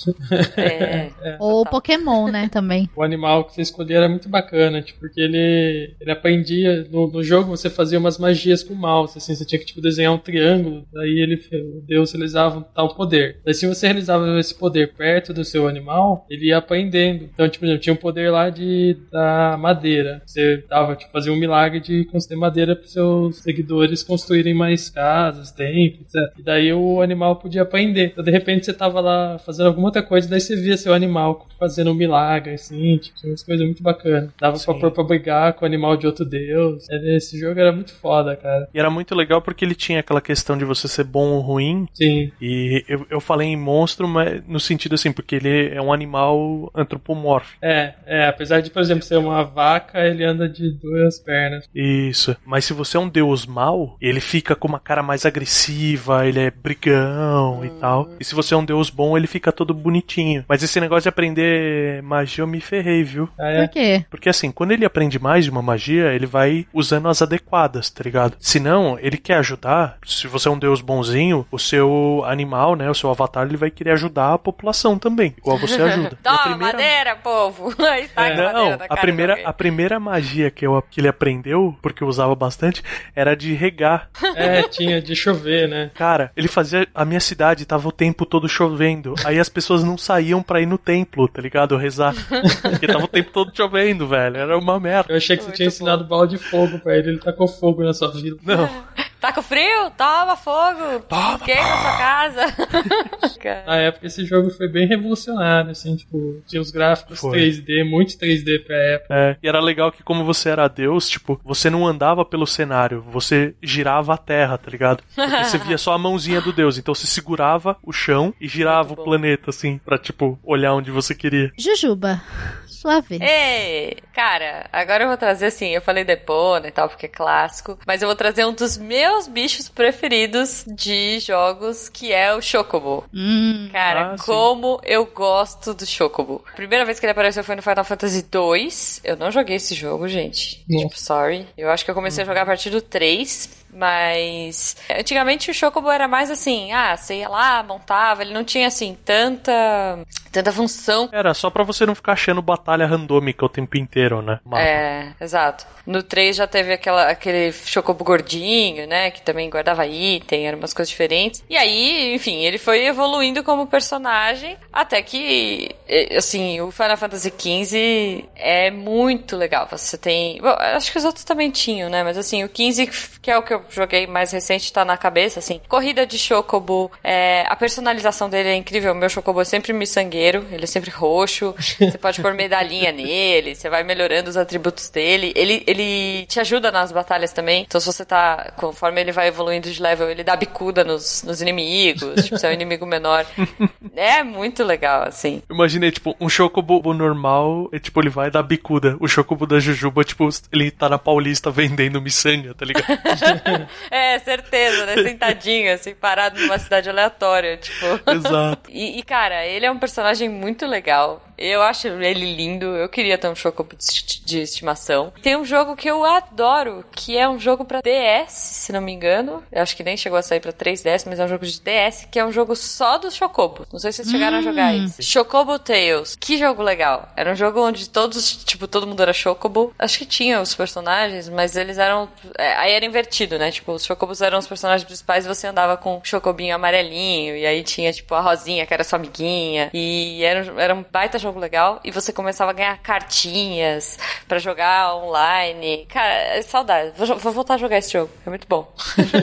[SPEAKER 3] É.
[SPEAKER 1] Ou Pokémon, né, também.
[SPEAKER 4] O animal que você escolhia era muito bacana, tipo, porque ele, ele aprendia. No, no jogo você fazia umas magias com o mouse, assim, você tinha que tipo, desenhar um triângulo, daí ele, o Deus realizava um tal poder. Daí se você realizava esse poder perto do seu animal, ele ia aprendendo. Então, tipo, tinha um poder lá de da madeira. Você dava, tipo, fazia um milagre de conseguir madeira para seus seguidores construírem mais casas, templos, etc. E daí o animal podia aprender. Então, de repente, você tava lá fazendo alguma outra coisa, daí você via seu animal fazendo um milagre, assim, tipo, tinha umas coisas muito bacanas. Dava pra
[SPEAKER 2] Sim.
[SPEAKER 4] pôr pra brigar com o animal de outro deus. Esse jogo era muito foda, cara.
[SPEAKER 2] E era muito legal porque ele tinha aquela questão de você ser bom ou ruim.
[SPEAKER 4] Sim.
[SPEAKER 2] E eu, eu falei em monstro, mas no sentido assim, porque ele é um animal antropomórfico.
[SPEAKER 4] É, é, apesar de, por exemplo, ser uma vaca, ele anda de duas pernas.
[SPEAKER 2] Isso. Mas se você é um deus mau, ele fica com uma cara mais agressiva, ele é brigão e tal. E se você é um deus bom, ele fica todo bonitinho. Mas esse negócio de aprender magia eu me ferrei, viu?
[SPEAKER 4] Ah, é?
[SPEAKER 1] Por quê?
[SPEAKER 2] Porque assim, quando ele aprende mais de uma magia, ele vai usando as adequadas, tá ligado? Se não, ele quer ajudar. Se você é um deus bonzinho, o seu animal, né, o seu avatar, ele vai querer ajudar a população também, igual você ajuda. A
[SPEAKER 3] Toma,
[SPEAKER 2] primeira-
[SPEAKER 3] madeira, povo! Aí tá
[SPEAKER 4] É.
[SPEAKER 2] Não, a primeira, a primeira magia que, eu, que ele aprendeu, porque eu usava bastante, era de regar.
[SPEAKER 4] É, tinha de chover, né?
[SPEAKER 2] Cara, ele fazia. A minha cidade tava o tempo todo chovendo. Aí as pessoas não saíam pra ir no templo, tá ligado? Rezar. Porque tava o tempo todo chovendo, velho. Era uma merda.
[SPEAKER 4] Eu achei que você
[SPEAKER 3] Muito
[SPEAKER 4] tinha ensinado bola de fogo pra ele, ele tacou fogo na sua vida.
[SPEAKER 2] Não.
[SPEAKER 3] Tá com frio? Toma fogo!
[SPEAKER 2] Toma,
[SPEAKER 3] Queima sua casa!
[SPEAKER 4] Na época esse jogo foi bem revolucionário, assim, tipo, tinha os gráficos
[SPEAKER 2] Foi.
[SPEAKER 4] 3D, muito 3D pra época.
[SPEAKER 2] É, e era legal que como você era Deus, tipo, você não andava pelo cenário, você girava a terra, tá ligado? Porque você via só a mãozinha do Deus, então você segurava o chão e girava
[SPEAKER 3] Muito
[SPEAKER 2] o
[SPEAKER 3] bom.
[SPEAKER 2] planeta, assim, pra, tipo, olhar onde você queria.
[SPEAKER 1] Jujuba, sua vez.
[SPEAKER 3] Ei, cara, agora eu vou trazer assim, eu falei Depona e tal, porque é clássico, mas eu vou trazer um dos meus bichos preferidos de jogos, que é o Chocobo.
[SPEAKER 1] Hum,
[SPEAKER 3] Cara,
[SPEAKER 2] Ah, sim.
[SPEAKER 3] como eu gosto do Chocobo. A primeira vez que ele apareceu foi no Final Fantasy 2. Eu não joguei esse jogo, gente. Tipo, sorry. Eu acho que eu comecei a jogar a partir do 3. Mas antigamente o Chocobo era mais assim, ah, você ia lá, montava, ele não tinha assim tanta tanta função.
[SPEAKER 2] Era só para você não ficar achando batalha randômica o tempo inteiro, né?
[SPEAKER 3] Mapa. É, exato. No 3 já teve aquela, aquele Chocobo gordinho, né? Que também guardava item, eram umas coisas diferentes. E aí, enfim, ele foi evoluindo como personagem até que, assim, o Final Fantasy XV é muito legal. Você tem. Bom, acho que os outros também tinham, né? Mas assim, o 15, que é o que eu joguei mais recente, tá na cabeça, assim. Corrida de Chocobo, é, a personalização dele é incrível. O meu Chocobo é sempre miçangueiro, ele é sempre roxo. Você pode pôr medalhinha nele, você vai melhorando os atributos dele. Ele, ele te ajuda nas batalhas também. Então, se você tá. Conforme ele vai evoluindo de level, ele dá bicuda nos, nos inimigos. tipo, se é um inimigo menor. É muito legal, assim.
[SPEAKER 2] Imaginei, tipo, um Chocobo normal, e, tipo, ele vai dar bicuda. O Chocobo da Jujuba, tipo, ele tá na Paulista vendendo miçanga, tá ligado?
[SPEAKER 3] é, certeza, né? Sentadinho, assim, parado numa cidade aleatória, tipo.
[SPEAKER 2] Exato.
[SPEAKER 3] E, e, cara, ele é um personagem muito legal. Eu acho ele lindo. Eu queria ter um Chocobo de estimação. Tem um jogo que eu adoro, que é um jogo pra DS, se não me engano. Eu acho que nem chegou a sair pra 3DS, mas é um jogo de DS, que é um jogo só dos Chocobo. Não sei se vocês chegaram hum. a jogar isso. Chocobo Tales. Que jogo legal. Era um jogo onde todos, tipo, todo mundo era Chocobo. Acho que tinha os personagens, mas eles eram. É, aí era invertido, né? Tipo, os Chocobos eram os personagens principais e você andava com o Chocobinho amarelinho. E aí tinha, tipo, a Rosinha, que era sua amiguinha. E era, era um baita jogo legal. E você começava a ganhar cartinhas para jogar online. Cara, é saudade. Vou, vou, voltar a jogar esse jogo. É muito bom.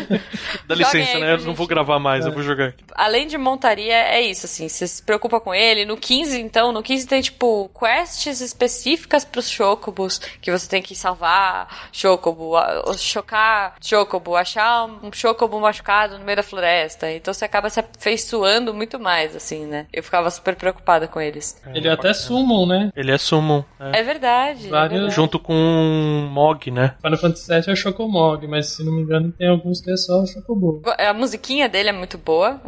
[SPEAKER 2] Dá licença, né? Eu não vou gravar mais, é. eu vou jogar.
[SPEAKER 3] Além de montaria, é isso, assim. Você se preocupa com ele. No 15, então, no 15 tem, tipo, quests específicas pros Chocobos. Que você tem que salvar Chocobo, chocar Chocobo, achar um Chocobo machucado no meio da floresta. Então você acaba se afeiçoando muito mais, assim, né? Eu ficava super preocupada com eles.
[SPEAKER 4] Ele até summon, né?
[SPEAKER 2] Ele é summon.
[SPEAKER 3] É, é verdade.
[SPEAKER 2] Vários...
[SPEAKER 3] É verdade.
[SPEAKER 2] Junto com um Mog, né?
[SPEAKER 4] Final Fantasy VII é o Chocomog, mas se não me engano tem alguns que é só o Chocobo.
[SPEAKER 3] A musiquinha dele é muito boa,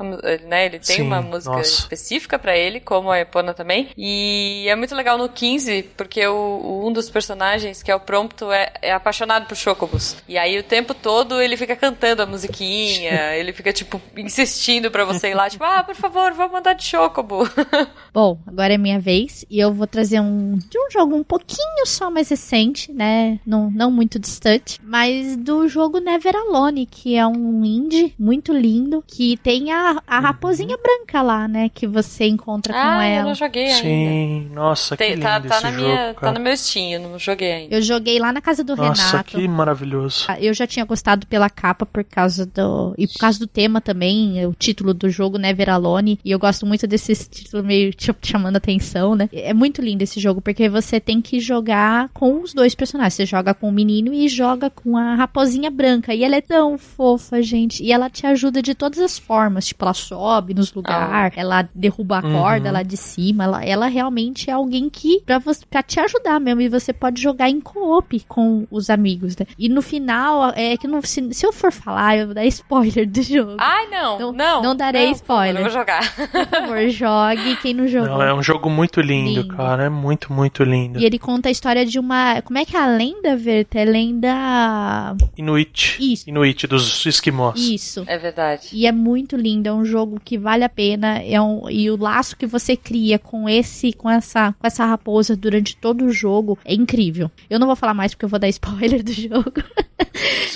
[SPEAKER 3] né? Ele tem Sim, uma música nossa. específica para ele, como a Epona também. E é muito legal no 15, porque o, um dos personagens, que é o Prompto, é, é apaixonado por Chocobos. E aí o tempo todo ele fica cantando a musiquinha, ele fica, tipo, insistindo para você ir lá, tipo, ah, por favor, vamos mandar de Chocobo.
[SPEAKER 1] Bom, agora é minha vez e eu vou trazer um de um jogo um pouquinho só mais recente, né? Não, não muito distante, mas do jogo Never Alone, que é um indie muito lindo, que tem a, a raposinha branca lá, né? Que você encontra
[SPEAKER 3] ah,
[SPEAKER 1] com ela.
[SPEAKER 3] Eu não joguei ainda.
[SPEAKER 2] Sim, nossa, tem, que
[SPEAKER 3] tá,
[SPEAKER 2] lindo
[SPEAKER 3] tá
[SPEAKER 2] esse
[SPEAKER 3] na
[SPEAKER 2] jogo,
[SPEAKER 3] minha,
[SPEAKER 2] cara.
[SPEAKER 3] Tá no meu Steam, eu não joguei ainda.
[SPEAKER 1] Eu joguei lá na casa do
[SPEAKER 2] nossa,
[SPEAKER 1] Renato.
[SPEAKER 2] que maravilhoso.
[SPEAKER 1] Eu já tinha gostado pela capa por causa do... E por causa do tema também, o título do jogo, Never Alone. E eu gosto muito desse título meio chamando atenção, né? É muito lindo esse jogo, porque você tem que jogar com os dois personagens. Você joga com o menino e joga com a raposinha branca. E ela é tão fofa, gente. E ela te ajuda de todas as formas. Tipo, ela sobe nos lugares, ah. ela derruba a corda uhum. lá de cima. Ela, ela realmente é alguém que, pra, você, pra te ajudar mesmo. E você pode jogar em co-op com os amigos, né? E no final, é que não, se, se eu for falar, eu vou dar spoiler do jogo.
[SPEAKER 3] Ai, não, não. Não,
[SPEAKER 1] não darei
[SPEAKER 3] não,
[SPEAKER 1] spoiler.
[SPEAKER 3] Eu vou jogar.
[SPEAKER 1] Por favor, jogue. Quem não jogou. Não,
[SPEAKER 2] é um jogo muito lindo, lindo, cara. É muito, muito lindo.
[SPEAKER 1] E ele conta a história de uma. Como é que é a lenda, Verta? É lenda.
[SPEAKER 2] Inuit.
[SPEAKER 1] Isso.
[SPEAKER 2] Inuit, dos esquimós.
[SPEAKER 1] Isso.
[SPEAKER 3] É verdade.
[SPEAKER 1] E é muito lindo. É um jogo que vale a pena. É um... E o laço que você cria com esse, com essa, com essa raposa durante todo o jogo é incrível. Eu não vou falar mais porque eu vou dar spoiler do jogo.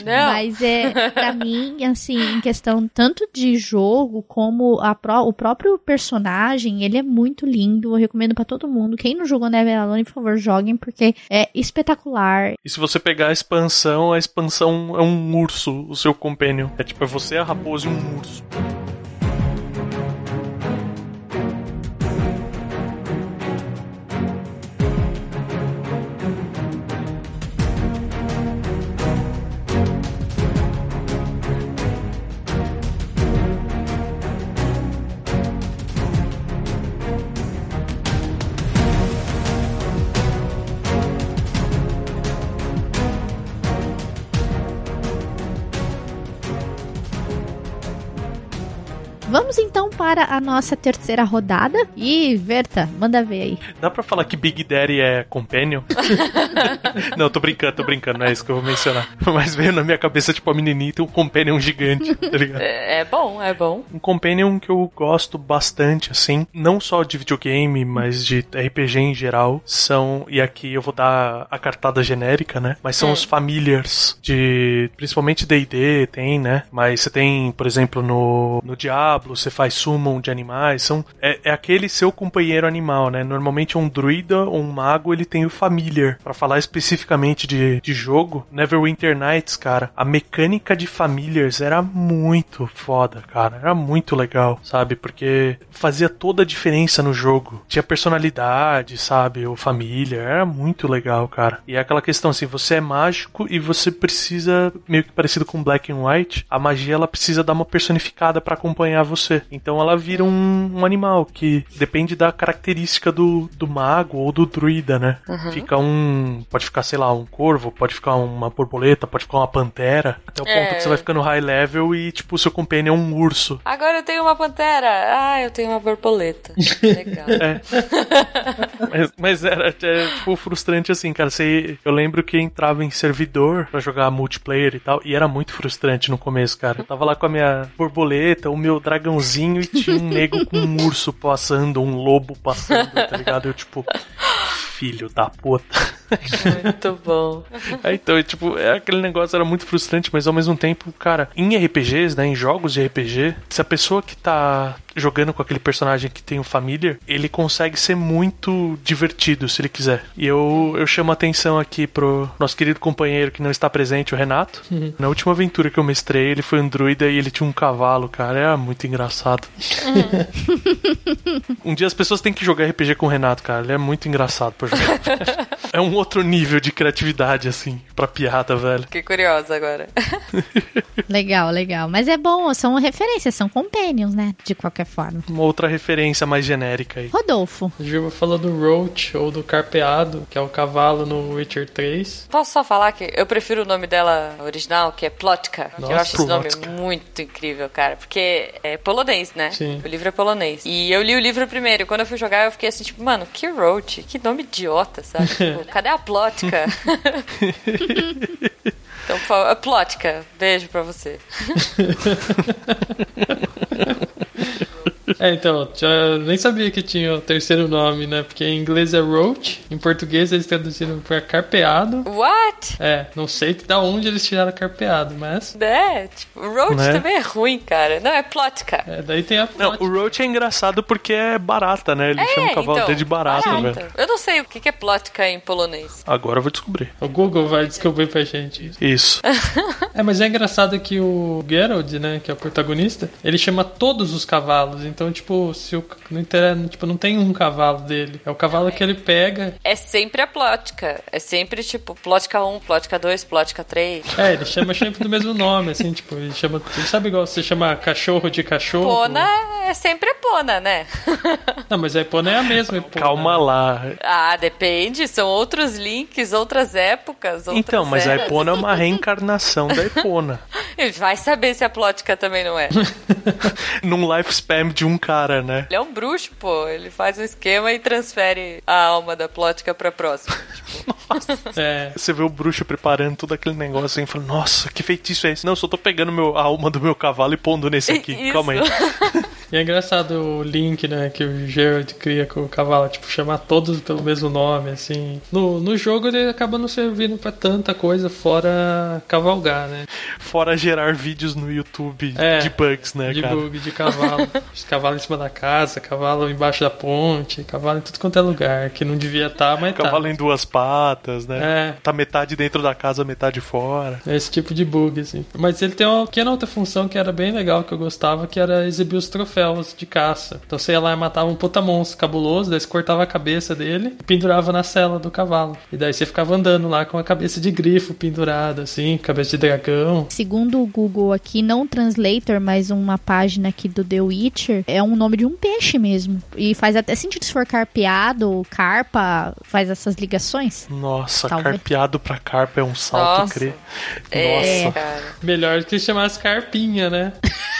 [SPEAKER 3] Não.
[SPEAKER 1] Mas é, pra mim, assim, em questão tanto de jogo como a pró o próprio personagem, ele é muito lindo. Eu recomendo para todo mundo. Quem não jogou Never Alone, por favor, joguem, porque é espetacular.
[SPEAKER 2] E se você pegar a expansão, a expansão é um urso, o seu companion. É tipo, é você, a raposa e um urso.
[SPEAKER 1] Vamos então para a nossa terceira rodada. E, Verta, manda ver aí.
[SPEAKER 2] Dá pra falar que Big Daddy é companion? não, tô brincando, tô brincando, não é isso que eu vou mencionar. Mas veio na minha cabeça, tipo, a menininha tem um companion gigante, tá ligado?
[SPEAKER 3] É, é bom, é bom.
[SPEAKER 2] Um companion que eu gosto bastante, assim, não só de videogame, mas de RPG em geral, são, e aqui eu vou dar a cartada genérica, né? Mas são
[SPEAKER 3] Hum.
[SPEAKER 2] os familiars de, principalmente D&D tem, né? Mas você tem, por exemplo, no, no Diablo, você faz summon de animais, são, é, é aquele seu companheiro animal, né? Normalmente um druida ou um mago, ele tem o familiar. Pra falar especificamente de, de jogo, Neverwinter Nights, cara, a mecânica de familiars era muito foda, cara. Era muito legal, sabe? Porque fazia toda a diferença no jogo. Tinha personalidade, sabe? O familiar. Era muito legal, cara. E é aquela questão assim, você é mágico e você precisa, meio que parecido com Black and White, a magia ela precisa dar uma personificada pra acompanhar você. Então ela vira um, um animal que depende da característica do, do mago ou do druida, né? Fica um. Pode ficar, sei lá, um corvo, pode ficar uma borboleta, pode ficar uma pantera. Até o ponto
[SPEAKER 3] É.
[SPEAKER 2] que você vai ficando high level e, tipo, o seu companion é um urso.
[SPEAKER 3] Agora eu tenho uma pantera. Ah, eu tenho uma borboleta. Legal.
[SPEAKER 2] É. mas, mas era, é, tipo, frustrante assim, cara. Você, eu lembro que entrava em servidor pra jogar multiplayer e tal, e era muito frustrante no começo, cara. Eu tava lá com a minha borboleta, o meu dragãozinho, e tinha um nego com um urso passando, um lobo passando, tá ligado? Eu, tipo, filho da puta.
[SPEAKER 3] Muito bom.
[SPEAKER 2] É, então, é, tipo, é, aquele negócio era muito frustrante, mas ao mesmo tempo, cara, em RPGs, né, em jogos de RPG, se a pessoa que tá jogando com aquele personagem que tem o familiar, ele consegue ser muito divertido se ele quiser. E eu, eu chamo a atenção aqui pro nosso querido companheiro que não está presente, o Renato. Na última aventura que eu mestrei, ele foi um druida e ele tinha um cavalo, cara. Era muito engraçado. um dia as pessoas têm que jogar RPG com o Renato, cara. Ele é muito engraçado pra jogar. é um outro nível de criatividade, assim, pra piada, velho.
[SPEAKER 3] Fiquei curiosa agora.
[SPEAKER 1] Legal, legal. Mas é bom, são referências, são companions, né? De qualquer forma.
[SPEAKER 2] Uma outra referência mais genérica aí.
[SPEAKER 1] Rodolfo.
[SPEAKER 4] A Gilva falou do Roach ou do Carpeado, que é o cavalo no Witcher 3.
[SPEAKER 3] Posso só falar que eu prefiro o nome dela original, que é Plotka. que eu
[SPEAKER 2] Nossa,
[SPEAKER 3] acho esse nome
[SPEAKER 2] Plotka.
[SPEAKER 3] muito incrível, cara. Porque é polonês, né?
[SPEAKER 4] Sim.
[SPEAKER 3] O livro é polonês. E eu li o livro primeiro. E quando eu fui jogar, eu fiquei assim, tipo, mano, que roach? Que nome idiota, sabe? Tipo, cadê a Plotka? então, favor, Plotka, beijo pra você.
[SPEAKER 4] É, então, já nem sabia que tinha o terceiro nome, né? Porque em inglês é Roach, em português eles traduziram pra Carpeado.
[SPEAKER 3] What?
[SPEAKER 4] É, não sei da onde eles tiraram Carpeado, mas.
[SPEAKER 3] É, tipo, roach
[SPEAKER 2] Né?
[SPEAKER 3] também é ruim, cara. Não, é Plotka.
[SPEAKER 4] É, daí tem a.
[SPEAKER 2] Não, o Roach é engraçado porque é barata, né? Ele chama o cavalo
[SPEAKER 3] então,
[SPEAKER 2] dele de barata,
[SPEAKER 3] barata.
[SPEAKER 2] velho.
[SPEAKER 3] Eu não sei o que é Plotka em polonês.
[SPEAKER 2] Agora eu vou descobrir.
[SPEAKER 4] O Google vai descobrir pra gente isso.
[SPEAKER 2] Isso.
[SPEAKER 4] É, mas é engraçado que o Geralt, né, que é o protagonista, ele chama todos os cavalos. Então, tipo, se o não, inter- tipo, não tem um cavalo dele, é o cavalo que ele pega.
[SPEAKER 3] É sempre a Plotka. É sempre, tipo, Plotka 1, Plotka 2, Plotka 3.
[SPEAKER 4] É, ele chama sempre do mesmo nome, assim, tipo, ele chama, ele sabe igual você chama cachorro de cachorro?
[SPEAKER 3] Pona é sempre Epona, né?
[SPEAKER 4] Não, mas a Epona é a mesma Epona.
[SPEAKER 2] Calma lá.
[SPEAKER 3] ah, depende. São outros links, outras épocas. Outras
[SPEAKER 2] Então, mas a
[SPEAKER 3] eras.
[SPEAKER 2] Epona é uma reencarnação da Epona.
[SPEAKER 3] Vai saber se a Plotka também não é.
[SPEAKER 2] Num life spam de um cara, né?
[SPEAKER 3] Ele é um bruxo, pô. Ele faz um esquema e transfere a alma da Plotka pra próxima.
[SPEAKER 4] É,
[SPEAKER 2] Você vê o bruxo preparando todo aquele negócio assim, e fala, nossa, que feitiço é esse? Não, eu só tô pegando meu, a alma do meu cavalo e pondo nesse aqui.
[SPEAKER 3] Isso.
[SPEAKER 2] Calma aí.
[SPEAKER 4] e é engraçado o link, né, que o Geralt cria com o cavalo, tipo, chamar todos pelo mesmo nome, assim. No, no jogo ele acaba não servindo pra tanta coisa fora cavalgar, né?
[SPEAKER 2] Fora gerar vídeos no YouTube
[SPEAKER 4] É,
[SPEAKER 2] de bugs, né,
[SPEAKER 4] de
[SPEAKER 2] cara?
[SPEAKER 4] bug, de cavalo. cavalo em cima da casa, cavalo embaixo da ponte, cavalo em tudo quanto é lugar, que não devia estar, mas
[SPEAKER 2] Cavalo
[SPEAKER 4] tá.
[SPEAKER 2] em duas patas, né?
[SPEAKER 4] É.
[SPEAKER 2] Tá metade dentro da casa, metade fora.
[SPEAKER 4] É Esse tipo de bug, assim. Mas ele tem uma pequena outra função que era bem legal, que eu gostava, que era exibir os troféus de caça. Então você ia lá e matava um puta monstro cabuloso, daí você cortava a cabeça dele e pendurava na cela do cavalo. E daí você ficava andando lá com a cabeça de grifo pendurada, assim, cabeça de dragão.
[SPEAKER 1] Segundo o Google aqui, não translator, mas uma página aqui do The Witcher, é um nome de um peixe mesmo. E faz até sentido se for carpeado, carpa, faz essas ligações.
[SPEAKER 2] Nossa,
[SPEAKER 1] Talvez.
[SPEAKER 2] carpeado pra carpa é um salto,
[SPEAKER 3] Nossa.
[SPEAKER 2] crê.
[SPEAKER 3] É,
[SPEAKER 2] Nossa.
[SPEAKER 3] cara.
[SPEAKER 4] Melhor que chamasse carpinha, né?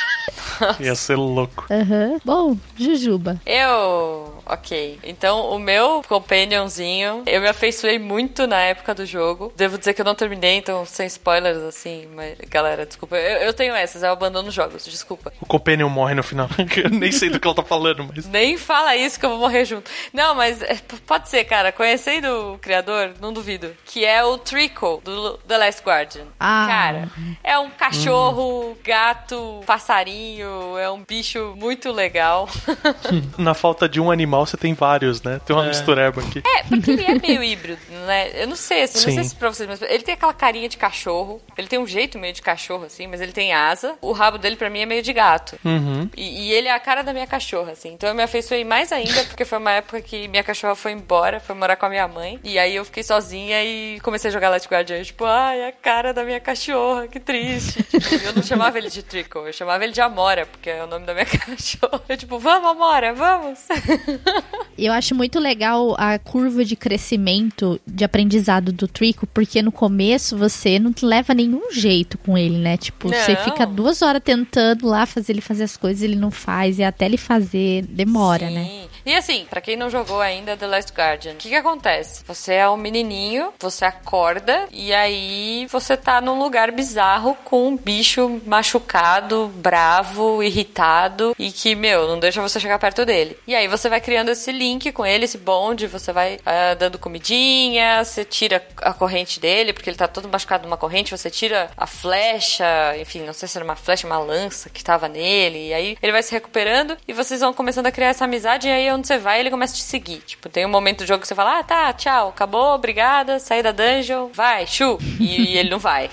[SPEAKER 2] Ia ser louco.
[SPEAKER 1] Aham. Bom, Jujuba.
[SPEAKER 3] Eu. Ok. Então, o meu companionzinho, eu me afeiçoei muito na época do jogo. Devo dizer que eu não terminei, então sem spoilers, assim. Mas, galera, desculpa. Eu, eu tenho essas, eu abandono jogos, desculpa.
[SPEAKER 2] O Companion morre no final. eu nem sei do que ela tá falando, mas.
[SPEAKER 3] Nem fala isso que eu vou morrer junto. Não, mas é, pode ser, cara. Conhecendo o criador, não duvido. Que é o Trickle, do The Last Guardian.
[SPEAKER 1] Ah.
[SPEAKER 3] Cara, é um cachorro, gato, passarinho. É um bicho muito legal.
[SPEAKER 2] Na falta de um animal, você tem vários, né? Tem uma
[SPEAKER 4] É.
[SPEAKER 2] mistureba aqui.
[SPEAKER 3] É, porque ele é meio híbrido, né? Eu não sei, assim, não sei se pra vocês, mas ele tem aquela carinha de cachorro. Ele tem um jeito meio de cachorro, assim, mas ele tem asa. O rabo dele, pra mim, é meio de gato.
[SPEAKER 2] Uhum.
[SPEAKER 3] E, e ele é a cara da minha cachorra, assim. Então eu me afeiçoei mais ainda, porque foi uma época que minha cachorra foi embora, foi morar com a minha mãe. E aí eu fiquei sozinha e comecei a jogar Last Guardian. Tipo, ai, a cara da minha cachorra, que triste. Tipo, eu não chamava ele de Trickle, eu chamava ele de Amora, porque é o nome da minha cachorra. Eu, tipo, vamos, Amora, vamos.
[SPEAKER 1] Eu acho muito legal a curva de crescimento de aprendizado do Trico, porque no começo você não leva nenhum jeito com ele, né? Tipo, você
[SPEAKER 3] Não.
[SPEAKER 1] fica duas horas tentando lá fazer ele fazer as coisas, ele não faz, e até ele fazer demora,
[SPEAKER 3] Sim.
[SPEAKER 1] né?
[SPEAKER 3] E assim, pra quem não jogou ainda The Last Guardian, o que que acontece? Você é um menininho, você acorda e aí você tá num lugar bizarro com um bicho machucado, bravo, irritado e que, meu, não deixa você chegar perto dele. E aí você vai criando esse link com ele, esse bonde, você vai ah, dando comidinha, você tira a corrente dele, porque ele tá todo machucado numa corrente, você tira a flecha, enfim, não sei se era uma flecha, uma lança que tava nele, e aí ele vai se recuperando e vocês vão começando a criar essa amizade, e aí onde você vai, ele começa a te seguir. Tipo, tem um momento do jogo que você fala, ah, tá, tchau, acabou, obrigada, saí da dungeon, vai, chu, e, e ele não vai.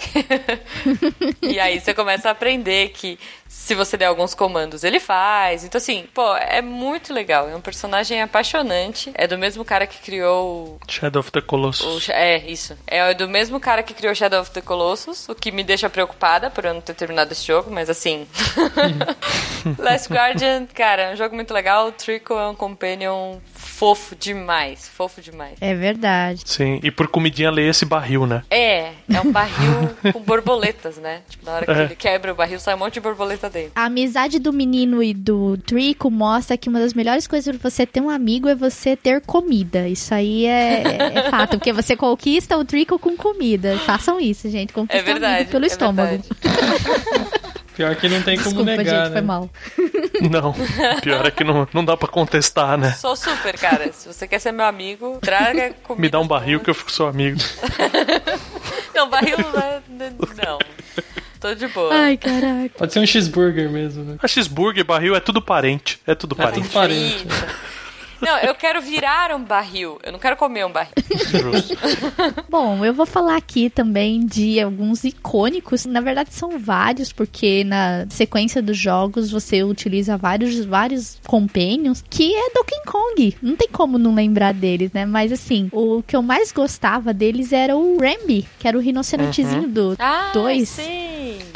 [SPEAKER 3] e aí você começa a aprender que se você der alguns comandos, ele faz. Então, assim, pô, é muito legal. É um personagem apaixonante. É do mesmo cara que criou
[SPEAKER 2] Shadow of the Colossus.
[SPEAKER 3] o- É, isso. É do mesmo cara que criou Shadow of the Colossus, o que me deixa preocupada por eu não ter terminado esse jogo, mas assim. Last Guardian, cara, é um jogo muito legal. O Trickle é um companion fofo demais. Fofo demais.
[SPEAKER 1] É verdade.
[SPEAKER 2] Sim, e por comidinha lê esse barril, né?
[SPEAKER 3] É, é um barril com borboletas, né? Tipo, na hora que
[SPEAKER 2] É.
[SPEAKER 3] ele quebra o barril, sai um monte de borboleta dentro.
[SPEAKER 1] A amizade do menino e do Trico mostra que uma das melhores coisas pra você ter um amigo é você ter comida. Isso aí é, é fato, porque você conquista o Trico com comida. Façam isso, gente. Conquista
[SPEAKER 3] É verdade.
[SPEAKER 1] amigo pelo
[SPEAKER 3] é
[SPEAKER 1] estômago.
[SPEAKER 3] verdade.
[SPEAKER 4] Pior que não tem como
[SPEAKER 1] Desculpa,
[SPEAKER 4] negar,
[SPEAKER 1] gente,
[SPEAKER 4] né?
[SPEAKER 1] foi mal.
[SPEAKER 2] Não, pior é que não, não dá pra contestar, né?
[SPEAKER 3] Sou super, cara. Se você quer ser meu amigo, traga comida.
[SPEAKER 2] Me dá um barril que eu fico seu amigo.
[SPEAKER 3] Não, barril não é. Não. Tô de boa.
[SPEAKER 1] Ai, caraca.
[SPEAKER 4] Pode ser um cheeseburger mesmo, né?
[SPEAKER 2] A cheeseburger, barril é tudo parente. É tudo
[SPEAKER 4] É
[SPEAKER 2] parente.
[SPEAKER 4] tudo parente.
[SPEAKER 3] Não, eu quero virar um barril. Eu não quero comer um barril.
[SPEAKER 2] Justo.
[SPEAKER 1] Bom, eu vou falar aqui também de alguns icônicos. Na verdade, são vários, porque na sequência dos jogos você utiliza vários, vários companions, que é Donkey Kong. Não tem como não lembrar deles, né? Mas assim, o que eu mais gostava deles era o Rambi, que era o rinocerontezinho do
[SPEAKER 3] Ah,
[SPEAKER 1] 2.
[SPEAKER 3] sim.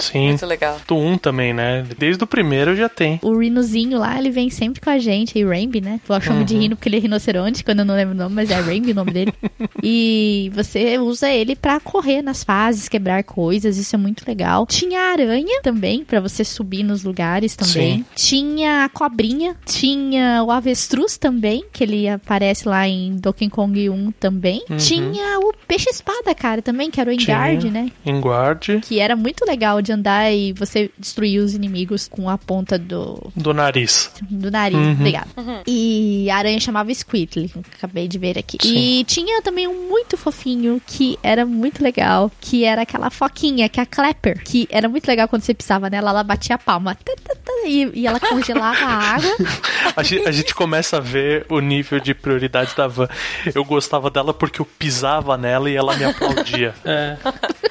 [SPEAKER 2] Sim.
[SPEAKER 3] Muito legal.
[SPEAKER 2] Do 1 também, né? Desde o primeiro já tem.
[SPEAKER 1] O rinozinho lá, ele vem sempre com a gente, e Rambi, né? Eu chamo de rino porque ele é rinoceronte, quando eu não lembro o nome, mas é Rambi o nome dele. e você usa ele pra correr nas fases, quebrar coisas, isso é muito legal. Tinha a aranha também, pra você subir nos lugares também.
[SPEAKER 2] Sim.
[SPEAKER 1] Tinha a cobrinha, tinha o avestruz também, que ele aparece lá em Donkey Kong 1 também. Tinha o peixe-espada, cara, também, que era o Engard, né?
[SPEAKER 2] Em guarde
[SPEAKER 1] Que era muito legal de andar e você destruir os inimigos com a ponta do,
[SPEAKER 2] do nariz.
[SPEAKER 1] do nariz,
[SPEAKER 2] Uhum.
[SPEAKER 1] obrigado. E a aranha chamava Squirtle, acabei de ver aqui. E tinha também um muito fofinho que era muito legal, que era aquela foquinha, que é a Clapper, que era muito legal quando você pisava nela, ela batia a palma tá, tá, tá, e, e ela congelava a água.
[SPEAKER 2] A gente, a gente começa a ver o nível de prioridade da van. Eu gostava dela porque eu pisava nela e ela me aplaudia.
[SPEAKER 4] É.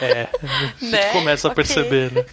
[SPEAKER 2] É, a gente
[SPEAKER 3] Né?
[SPEAKER 2] começa a
[SPEAKER 3] Ok.
[SPEAKER 2] perceber, né?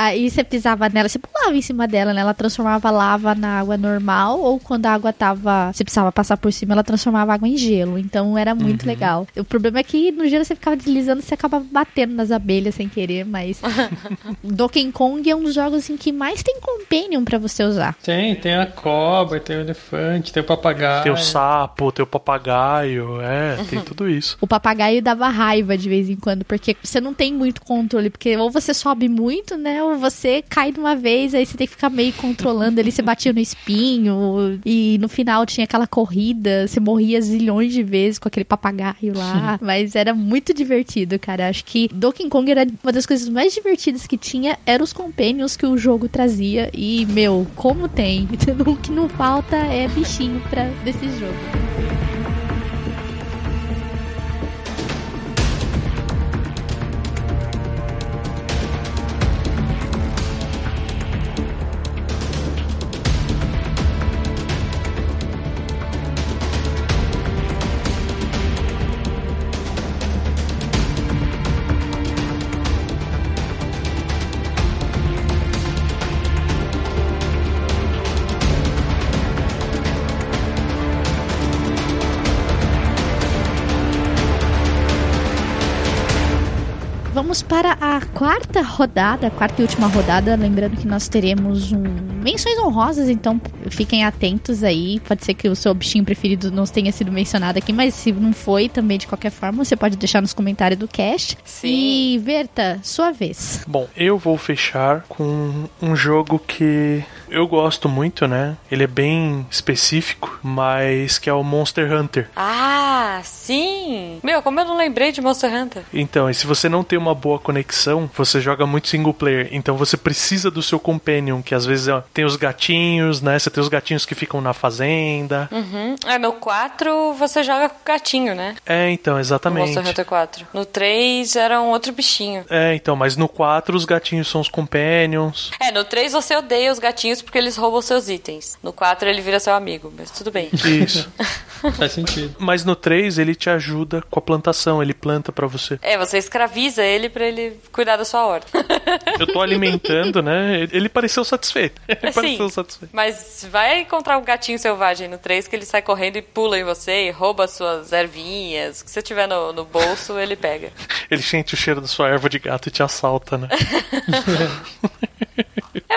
[SPEAKER 1] Aí você pisava nela, você pulava em cima dela, né? Ela transformava lava na água normal, ou quando a água tava. Você precisava passar por cima, ela transformava a água em gelo. Então era muito legal. O problema é que no gelo você ficava deslizando, você acabava batendo nas abelhas sem querer, mas. Donkey Kong é um dos jogos em que mais tem companion pra você usar.
[SPEAKER 4] Tem, tem a cobra, tem o elefante, tem o papagaio.
[SPEAKER 2] Tem o sapo, tem o papagaio, é, tem tudo isso.
[SPEAKER 1] O papagaio dava raiva de vez em quando, porque você não tem muito controle, porque ou você sobe muito, né? Então você cai de uma vez, aí você tem que ficar meio controlando ele, você batia no espinho, e no final tinha aquela corrida, você morria zilhões de vezes com aquele papagaio lá. Mas era muito divertido, cara. Acho que Donkey Kong era uma das coisas mais divertidas que tinha, eram os companions que o jogo trazia. E, meu, como tem? O que não falta é bichinho pra, desse jogo. Vamos para a quarta rodada, a quarta e última rodada. Lembrando que nós teremos um menções honrosas, então fiquem atentos aí. Pode ser que o seu bichinho preferido não tenha sido mencionado aqui, mas se não foi, também de qualquer forma, você pode deixar nos comentários do cast.
[SPEAKER 3] Sim.
[SPEAKER 1] E Verta, sua vez.
[SPEAKER 2] Bom, eu vou fechar com um jogo que eu gosto muito, né? Ele é bem específico, mas que é o Monster Hunter.
[SPEAKER 3] Ah, sim! Meu, como eu não lembrei de Monster Hunter?
[SPEAKER 2] Então, e se você não tem uma boa conexão, você joga muito single player. Então você precisa do seu companion, que às vezes ó, tem os gatinhos, né? Você tem os gatinhos que ficam na fazenda.
[SPEAKER 3] Uhum. É, no 4 você joga com o gatinho, né?
[SPEAKER 2] É, então,
[SPEAKER 3] No
[SPEAKER 2] exatamente.
[SPEAKER 3] Monster Hunter 4. No 3 era um outro bichinho.
[SPEAKER 2] É, então, mas no 4 os gatinhos são os companions.
[SPEAKER 3] É, no 3 você odeia os gatinhos porque eles roubam seus itens. No 4 ele vira seu amigo, mas tudo bem.
[SPEAKER 2] Isso.
[SPEAKER 4] Faz sentido.
[SPEAKER 2] mas no 3 ele te ajuda com a plantação, ele planta pra você.
[SPEAKER 3] É, você escraviza ele pra ele cuidar da sua horta.
[SPEAKER 2] Eu tô alimentando, né? Ele pareceu satisfeito. Ele
[SPEAKER 3] Assim,
[SPEAKER 2] pareceu satisfeito.
[SPEAKER 3] mas vai encontrar um gatinho selvagem no 3 que ele sai correndo e pula em você e rouba suas ervinhas. O que você tiver no, no bolso, ele pega.
[SPEAKER 2] Ele sente o cheiro da sua erva de gato e te assalta, né?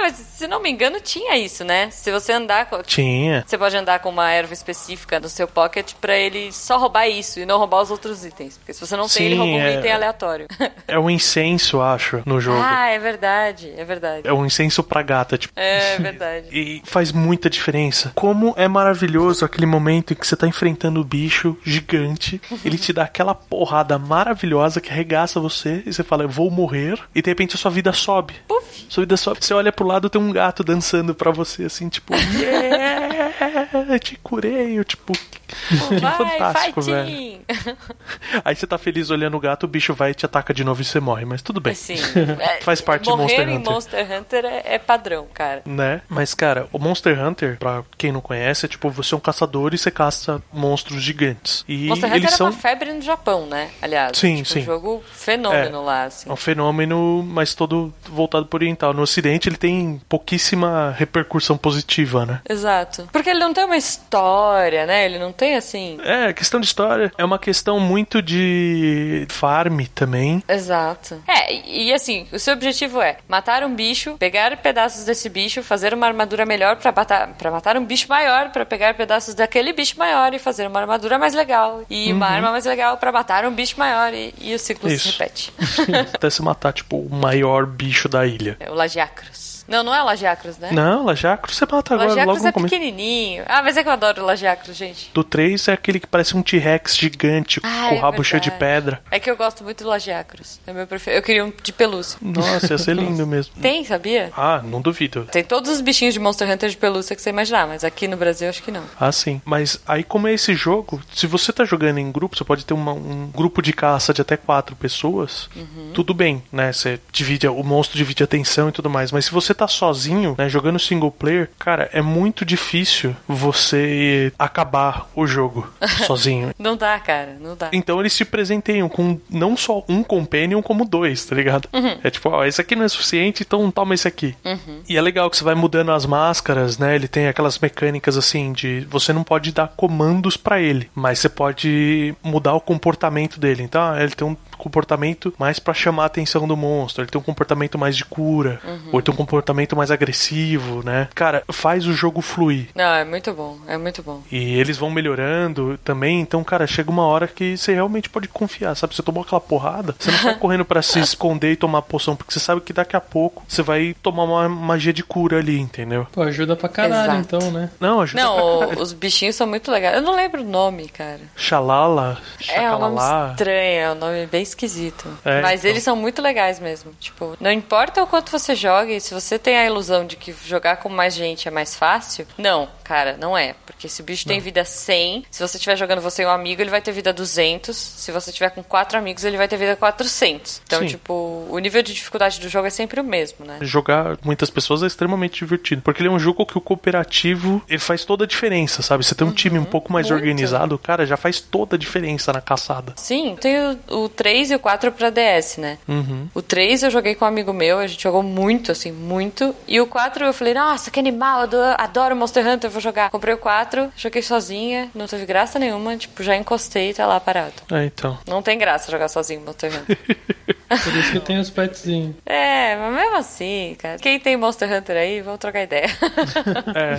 [SPEAKER 3] É, mas se não me engano, tinha isso, né? Se você andar com.
[SPEAKER 2] Tinha.
[SPEAKER 3] Você pode andar com uma erva específica no seu pocket pra ele só roubar isso e não roubar os outros itens. Porque se você não tem, ele
[SPEAKER 2] Sim,
[SPEAKER 3] rouba um
[SPEAKER 2] é.
[SPEAKER 3] item aleatório.
[SPEAKER 2] É um incenso, acho, no jogo.
[SPEAKER 3] ah, é verdade, é verdade.
[SPEAKER 2] É um incenso pra gata, tipo.
[SPEAKER 3] É verdade.
[SPEAKER 2] E faz muita diferença. Como é maravilhoso aquele momento em que você tá enfrentando o bicho gigante, ele te dá aquela porrada maravilhosa que arregaça você e você fala, eu vou morrer, e de repente a sua vida sobe.
[SPEAKER 3] Puf.
[SPEAKER 2] Sua vida sobe. Você olha pro lado, tem um gato dançando pra você, assim, tipo, yeah, te curei, eu, tipo, que
[SPEAKER 3] Vai,
[SPEAKER 2] fantástico, velho. Aí você tá feliz olhando o gato, o bicho vai e te ataca de novo e você morre, mas tudo bem.
[SPEAKER 3] Assim, é,
[SPEAKER 2] Faz parte de Monster
[SPEAKER 3] em
[SPEAKER 2] Hunter.
[SPEAKER 3] Monster Hunter é, é padrão, cara.
[SPEAKER 2] Né? Mas, cara, o Monster Hunter, pra quem não conhece, é tipo, você é um caçador e você caça monstros gigantes. E
[SPEAKER 3] Monster Hunter
[SPEAKER 2] eles
[SPEAKER 3] era
[SPEAKER 2] são.
[SPEAKER 3] uma febre no Japão, né? Aliás,
[SPEAKER 2] Sim,
[SPEAKER 3] tipo,
[SPEAKER 2] sim.
[SPEAKER 3] um jogo fenômeno
[SPEAKER 2] É.
[SPEAKER 3] lá, assim.
[SPEAKER 2] É um fenômeno, mas todo voltado pro oriental. No ocidente ele tem pouquíssima repercussão positiva, né?
[SPEAKER 3] Exato. Porque ele não tem uma história, né? Ele não tem assim.
[SPEAKER 2] É, questão de história. É uma questão muito de farm também.
[SPEAKER 3] Exato. É, e assim, o seu objetivo é matar um bicho, pegar pedaços desse bicho, fazer uma armadura melhor pra matar, pra matar um bicho maior, pra pegar pedaços daquele bicho maior e fazer uma armadura mais legal. E uma arma mais legal pra matar um bicho maior. E, e o ciclo se
[SPEAKER 2] Isso.
[SPEAKER 3] repete.
[SPEAKER 2] Até se matar, tipo, o maior bicho da ilha.
[SPEAKER 3] É o Lagiacros. Não, não é Lagiacros, né?
[SPEAKER 2] Não, Lajacro você mata agora, logo
[SPEAKER 3] Lagiacros
[SPEAKER 2] no
[SPEAKER 3] é
[SPEAKER 2] começo.
[SPEAKER 3] pequenininho. Ah, mas é que eu adoro Lagiacros, gente.
[SPEAKER 2] Do 3 é aquele que parece um T-Rex gigante,
[SPEAKER 3] Ah,
[SPEAKER 2] com o
[SPEAKER 3] é
[SPEAKER 2] rabo cheio de
[SPEAKER 3] verdade.
[SPEAKER 2] pedra.
[SPEAKER 3] É que eu gosto muito do Lagiacros. É meu preferido. Eu queria um de pelúcia.
[SPEAKER 2] Nossa, ia ser lindo mesmo.
[SPEAKER 3] Tem, sabia?
[SPEAKER 2] Ah, não duvido.
[SPEAKER 3] Tem todos os bichinhos de Monster Hunter de pelúcia que você imaginar, mas aqui no Brasil acho que não.
[SPEAKER 2] Ah, sim. Mas aí, como é esse jogo, se você tá jogando em grupo, você pode ter uma- um grupo de caça de até quatro pessoas, tudo bem, né? Você divide, o monstro divide a atenção e tudo mais. Mas se você tá sozinho, né, jogando single player, cara, é muito difícil você acabar o jogo sozinho.
[SPEAKER 3] Não dá, cara, não dá.
[SPEAKER 2] Então eles te presenteiam com não só um companion, como dois, tá ligado? É tipo, ó, esse aqui não é suficiente, então toma esse aqui. E é legal que você vai mudando as máscaras, né? Ele tem aquelas mecânicas assim de você não pode dar comandos pra ele, mas você pode mudar o comportamento dele. Então, ah, ele tem um comportamento mais pra chamar a atenção do monstro. Ele tem um comportamento mais de cura. Ou ele tem um comportamento mais agressivo, né? Cara, faz o jogo fluir.
[SPEAKER 3] Não, é muito bom, é muito bom.
[SPEAKER 2] E eles vão melhorando também. Então, cara, chega uma hora que você realmente pode confiar, sabe? Você tomou aquela porrada, você não tá correndo pra se esconder e tomar poção, porque você sabe que daqui a pouco você vai tomar uma magia de cura ali, entendeu?
[SPEAKER 4] Pô, ajuda pra caralho,
[SPEAKER 3] Exato.
[SPEAKER 4] então, né?
[SPEAKER 2] Não, ajuda pra
[SPEAKER 3] Não,
[SPEAKER 2] caralho.
[SPEAKER 3] o- os bichinhos são muito legais. Eu não lembro o nome, cara.
[SPEAKER 2] Xalala,
[SPEAKER 3] É um nome estranho, é um nome bem esquisito.
[SPEAKER 2] É,
[SPEAKER 3] Mas
[SPEAKER 2] então.
[SPEAKER 3] eles são muito legais mesmo. Tipo, não importa o quanto você jogue, se você tem a ilusão de que jogar com mais gente é mais fácil, não, cara, não é. Porque se o bicho tem vida 100, se você estiver jogando você e um amigo, ele vai ter vida 200. Se você tiver com quatro amigos, ele vai ter vida 400. Então,
[SPEAKER 2] Sim.
[SPEAKER 3] tipo, o nível de dificuldade do jogo é sempre o mesmo, né?
[SPEAKER 2] Jogar muitas pessoas é extremamente divertido. Porque ele é um jogo que o cooperativo ele faz toda a diferença, sabe? Você tem um time um pouco mais
[SPEAKER 3] Uhum. muito.
[SPEAKER 2] organizado, cara, já faz toda a diferença na caçada.
[SPEAKER 3] Sim, tem o, o 3 e o 4 pra DS, né?
[SPEAKER 2] Uhum.
[SPEAKER 3] O 3 eu joguei com um amigo meu, a gente jogou muito, assim, muito. E o 4 eu falei, nossa, que animal, adoro, Monster Hunter, vou jogar. Comprei o 4, joguei sozinha, não teve graça nenhuma, tipo, já encostei e tá lá parado.
[SPEAKER 2] É, então.
[SPEAKER 3] Não tem graça jogar sozinho Monster Hunter.
[SPEAKER 4] Por isso que tem os petzinhos.
[SPEAKER 3] é, mas mesmo assim, cara. Quem tem Monster Hunter aí, vamos trocar ideia.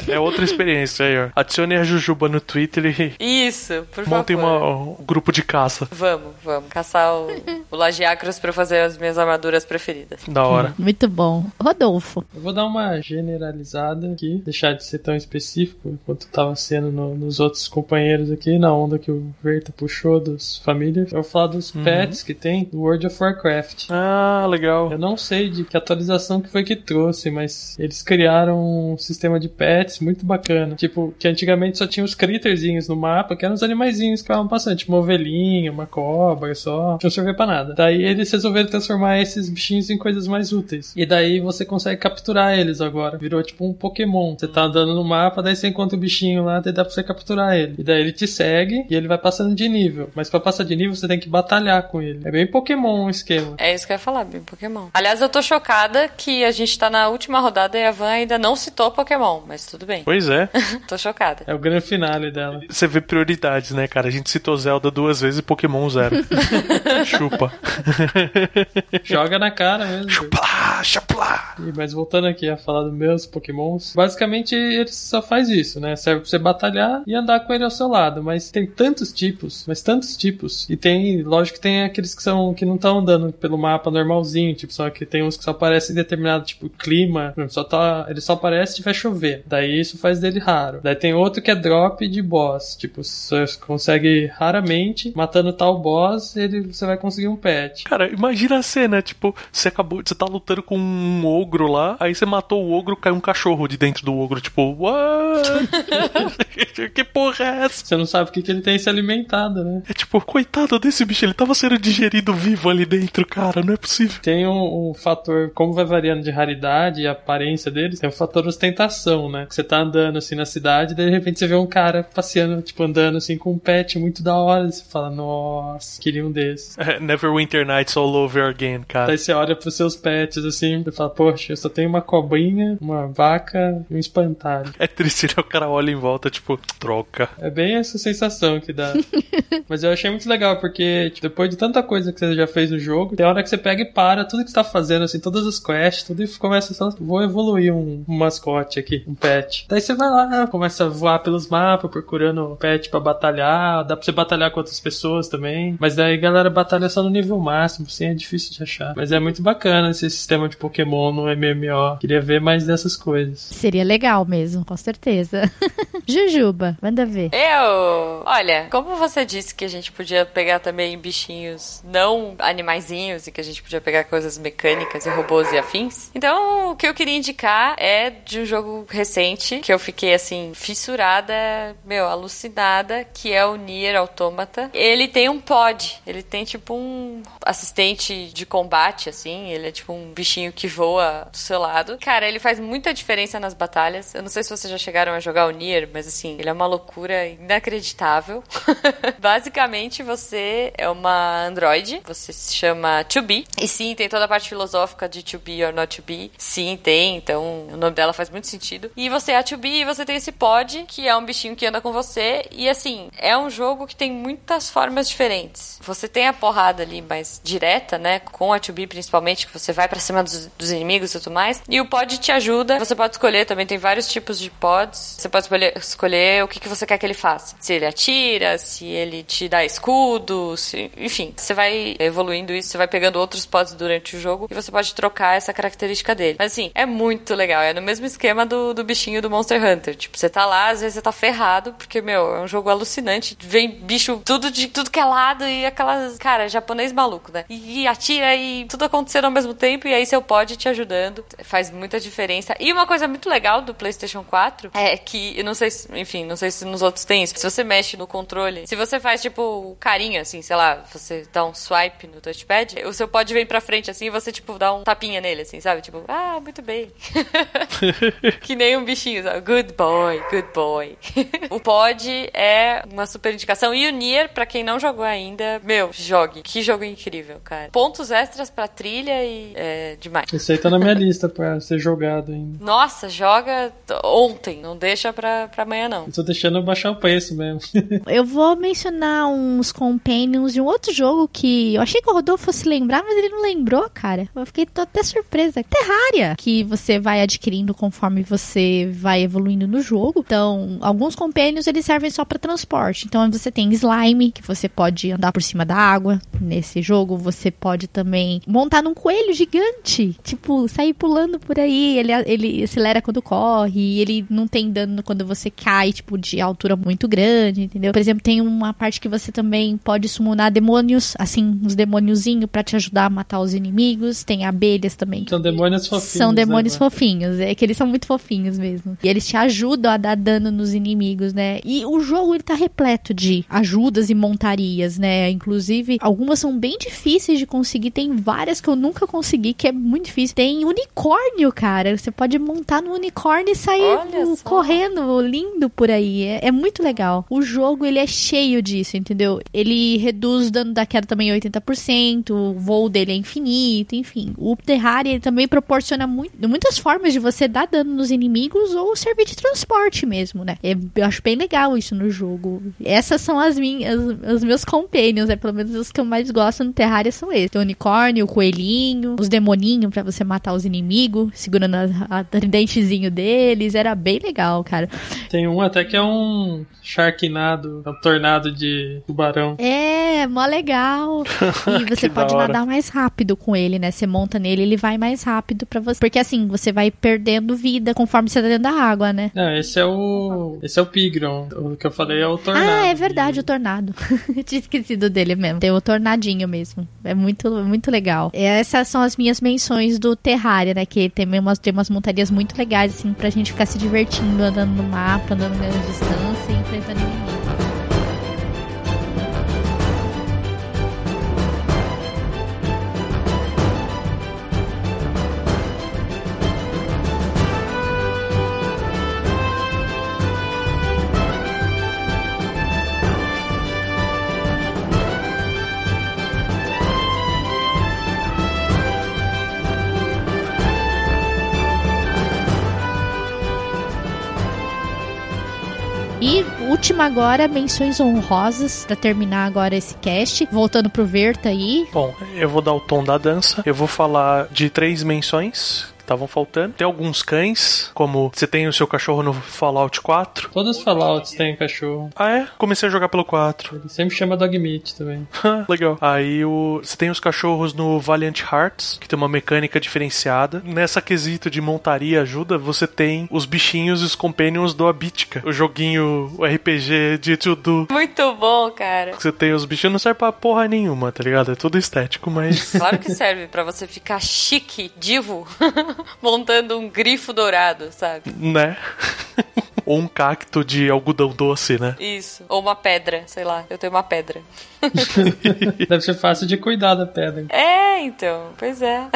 [SPEAKER 2] É, é outra experiência aí, ó. Adicione a Jujuba no Twitter e
[SPEAKER 3] Isso, por
[SPEAKER 2] montem
[SPEAKER 3] favor.
[SPEAKER 2] uma- um grupo de caça.
[SPEAKER 3] Vamos, vamos. Caçar o, o Lagiacros pra fazer as minhas armaduras preferidas.
[SPEAKER 2] Da hora.
[SPEAKER 1] Muito bom. Rodolfo.
[SPEAKER 4] Eu vou dar uma generalizada aqui, deixar de ser tão específico quanto tava sendo no- nos outros companheiros aqui, na onda que o Verta puxou dos famílias. Eu vou falar dos pets que tem do World of Warcraft.
[SPEAKER 2] Ah, legal.
[SPEAKER 4] Eu não sei de que atualização que foi que trouxe, mas eles criaram um sistema de pets muito bacana. Tipo, que antigamente só tinha os critterzinhos no mapa, que eram os animaizinhos que ficavam passando, tipo uma ovelhinha, uma cobra só. Não servia pra nada. Daí eles resolveram transformar esses bichinhos em coisas mais úteis. E daí você consegue capturar eles agora. Virou tipo um Pokémon. Você tá andando no mapa, daí você encontra o bichinho lá, daí dá pra você capturar ele. E daí ele te segue e ele vai passando de nível. Mas pra passar de nível você tem que batalhar com ele. É bem Pokémon o esquema.
[SPEAKER 3] É isso que eu ia falar, bem Pokémon. Aliás, eu tô chocada que a gente tá na última rodada e a Van ainda não citou Pokémon, mas tudo bem.
[SPEAKER 2] Pois é.
[SPEAKER 3] tô chocada.
[SPEAKER 4] É o grande finale dela.
[SPEAKER 2] Você vê prioridades, né, cara? A gente citou Zelda duas vezes e Pokémon zero. Chupa.
[SPEAKER 4] Joga na cara mesmo.
[SPEAKER 2] Chuplá.
[SPEAKER 4] E, Mas voltando aqui a falar dos meus pokémons, basicamente ele só faz isso, né? Serve pra você batalhar e andar com ele ao seu lado. Mas tem tantos tipos, mas tantos tipos. E tem, lógico que tem aqueles que são que não estão andando pelo mapa normalzinho, tipo, só que tem uns que só aparecem em determinado tipo clima. Só tá, ele só aparece se tiver chover. Daí isso faz dele raro. Daí tem outro que é drop de boss. Tipo, você consegue raramente, matando tal boss, ele, você vai conseguir um pet.
[SPEAKER 2] Cara, imagina a cena, tipo, você acabou, você tá lutando com um ogro lá, aí você matou o ogro, caiu um cachorro de dentro do ogro, tipo, what? que porra é essa?
[SPEAKER 4] Você não sabe o que, que ele tem se alimentado, né?
[SPEAKER 2] É tipo, coitado desse bicho, ele tava sendo digerido vivo ali dentro, cara, não é possível.
[SPEAKER 4] Tem um, um fator, como vai variando de raridade e aparência deles, tem o fator ostentação, né? Você tá andando assim na cidade, e de repente você vê um cara passeando, tipo, andando assim com um pet muito da hora. E você fala, nossa, queria um desses.
[SPEAKER 2] É, Neverwinter Nights all over again, cara.
[SPEAKER 4] Daí você olha pros seus pets assim, e fala, poxa, eu só tenho uma cobrinha, uma vaca e um espantalho.
[SPEAKER 2] É triste, O cara olha em volta, tipo, troca.
[SPEAKER 4] É bem essa sensação que dá. Mas eu achei muito legal, porque tipo, depois de tanta coisa que você já fez no jogo, tem hora que você pega e para tudo que você tá fazendo, assim, todas as quests, tudo e começa a falar, vou evoluir um, um mascote aqui, um pet. Daí você vai lá, começa a voar pelos mapas, procurando um pet pra batalhar, dá pra você batalhar com outras pessoas também. Mas daí a galera batalha só no nível máximo, assim, é difícil de achar. Mas é muito bacana esse sistema de Pokémon no MMO. Queria ver mais dessas coisas.
[SPEAKER 1] Seria legal mesmo, com certeza. Jujuba, manda ver.
[SPEAKER 3] Eu. Olha, como você disse que a gente podia pegar também bichinhos não animaizinhos e que a gente podia pegar coisas mecânicas e robôs e afins. Então, o que eu queria indicar é de um jogo recente que eu fiquei assim, fissurada, meu, alucinada, que é o Nier Automata. Ele tem um pod, ele tem tipo um assistente de combate, assim, ele é tipo um bichinho que voa do seu lado. Cara, ele faz muita diferença nas batalhas. Eu não sei se vocês já chegaram a jogar o Nier, mas assim, ele é uma loucura inacreditável. Basicamente, você é uma androide, você se chama To Be. E sim, tem toda a parte filosófica de To Be or Not To Be. Sim, tem, então o nome dela faz muito sentido. E você é a To Be e você tem esse pod, que é um bichinho que anda com você. E assim, é um jogo que tem muitas formas diferentes. Você tem a porrada ali mais direta, né? Com a 2B principalmente, que você vai para cima dos, dos, inimigos e tudo mais. E o pod te ajuda. Você pode escolher também, tem vários tipos de Você pode escolher, escolher o que, que você quer que ele faça. Se ele atira, se ele te dá escudo, se, enfim. Você vai evoluindo isso, você vai pegando outros pods durante o jogo e você pode trocar essa característica dele. Mas assim, é muito legal. É no mesmo esquema do, do bichinho do Monster Hunter. Tipo, você tá lá, às vezes você tá ferrado, porque, meu, é um jogo alucinante. Vem bicho tudo de tudo que é lado e aquelas. Cara, japonês maluco, né? E, e atira e tudo acontecendo ao mesmo tempo. E aí seu pod te ajudando. Faz muita diferença. E uma coisa muito legal do PlayStation 4 é que, eu não sei se, enfim, não sei se nos outros tem isso. Se você mexe no controle, se você faz tipo carinho, assim, sei lá, você dá um swipe no touchpad, o seu pod vem pra frente assim e você, tipo, dá um tapinha nele, assim, sabe? Tipo, ah, muito bem. que nem um bichinho, sabe? Good boy, good boy. o pod é uma super indicação. E o Nier, pra quem não jogou ainda, meu, jogue. Que jogo incrível, cara. Pontos extras pra trilha e é demais.
[SPEAKER 4] Esse aí tá na minha lista pra ser jogado ainda.
[SPEAKER 3] Nossa, joga ontem. Não deixa pra, pra amanhã, não.
[SPEAKER 4] Eu tô deixando baixar o preço mesmo.
[SPEAKER 1] eu vou mencionar uns companions de um outro jogo que eu achei que o Rodolfo fosse lembrar, mas ele não lembrou, cara. Eu fiquei tô até surpresa. Terraria, que você vai adquirindo conforme você vai evoluindo no jogo. Então, alguns companions eles servem só para transporte. Então, você tem slime, que você pode andar por cima da água. Nesse jogo, você pode também montar num coelho gigante. Tipo, sair pulando por aí. Ele, ele acelera quando corre. ele não tem dano quando você cai, tipo, de altura muito grande, entendeu? Por exemplo, tem uma parte que você também pode summonar demônios, assim, uns demôniozinhos para te ajudar a matar os inimigos. Tem abelhas também.
[SPEAKER 4] São demônios fofinhos.
[SPEAKER 1] São né, demônios né, fofinhos. É que eles são muito fofinhos mesmo. E eles te ajudam a dar dano nos inimigos, né? E o jogo, ele tá repleto de ajudas e montarias, né? Inclusive, algumas são bem difíceis de conseguir. Tem várias que eu nunca consegui, que é muito difícil. Tem unicórnio, cara. Você pode montar no unicórnio e sair correndo, lindo por aí. É, é, muito legal. O jogo, ele é cheio disso, entendeu? Ele reduz o dano da queda também 80%, o voo dele é infinito, enfim. O Terraria ele também proporciona muito, muitas formas de você dar dano nos inimigos ou servir de transporte mesmo, né? É, eu acho bem legal isso no jogo. Essas são as minhas, os meus companions, é pelo menos os que eu mais gosto no Terraria são esses. O unicórnio, o coelhinho, os demoninhos para você matar os inimigos, segurando a, a tridentezinho deles, era bem legal, cara.
[SPEAKER 4] Tem um até que é um Sharknado, um tornado de tubarão.
[SPEAKER 1] É, mó legal. E você pode nadar mais rápido com ele, né? Você monta nele, ele vai mais rápido para você. Porque assim, você vai perdendo vida conforme você tá dentro da água, né?
[SPEAKER 4] Não, esse é o. Esse é o Pigron. O que eu falei é o tornado.
[SPEAKER 1] Ah, é verdade, o tornado. eu tinha esquecido dele mesmo. Tem o tornadinho mesmo. É muito, muito legal. Essas são as minhas menções do Terraria, né? Que tem umas, tem umas montarias muito legais, assim, pra gente ficar se divertindo, andando no mapa, andando na distância e enfrentando inimigos. Última agora, menções honrosas para terminar agora esse cast. Voltando pro Verta aí.
[SPEAKER 2] Bom, eu vou dar o tom da dança. Eu vou falar de três menções estavam faltando. Tem alguns cães, como você tem o seu cachorro no Fallout 4.
[SPEAKER 4] Todos os Fallouts têm cachorro.
[SPEAKER 2] Ah, é? Comecei a jogar pelo 4.
[SPEAKER 4] Ele sempre chama Dog Meat também.
[SPEAKER 2] Legal. Aí o... você tem os cachorros no Valiant Hearts, que tem uma mecânica diferenciada. Nessa quesito de montaria ajuda, você tem os bichinhos e os companions do Abitica. O joguinho, o RPG de tudo.
[SPEAKER 3] Muito bom, cara.
[SPEAKER 2] Você tem os bichinhos, não serve pra porra nenhuma, tá ligado? É tudo estético, mas.
[SPEAKER 3] Claro que serve para você ficar chique, divo. montando um grifo dourado, sabe?
[SPEAKER 2] Né? Ou um cacto de algodão doce, né?
[SPEAKER 3] Isso. Ou uma pedra, sei lá. Eu tenho uma pedra.
[SPEAKER 4] Deve ser fácil de cuidar da pedra.
[SPEAKER 3] É, então. Pois é.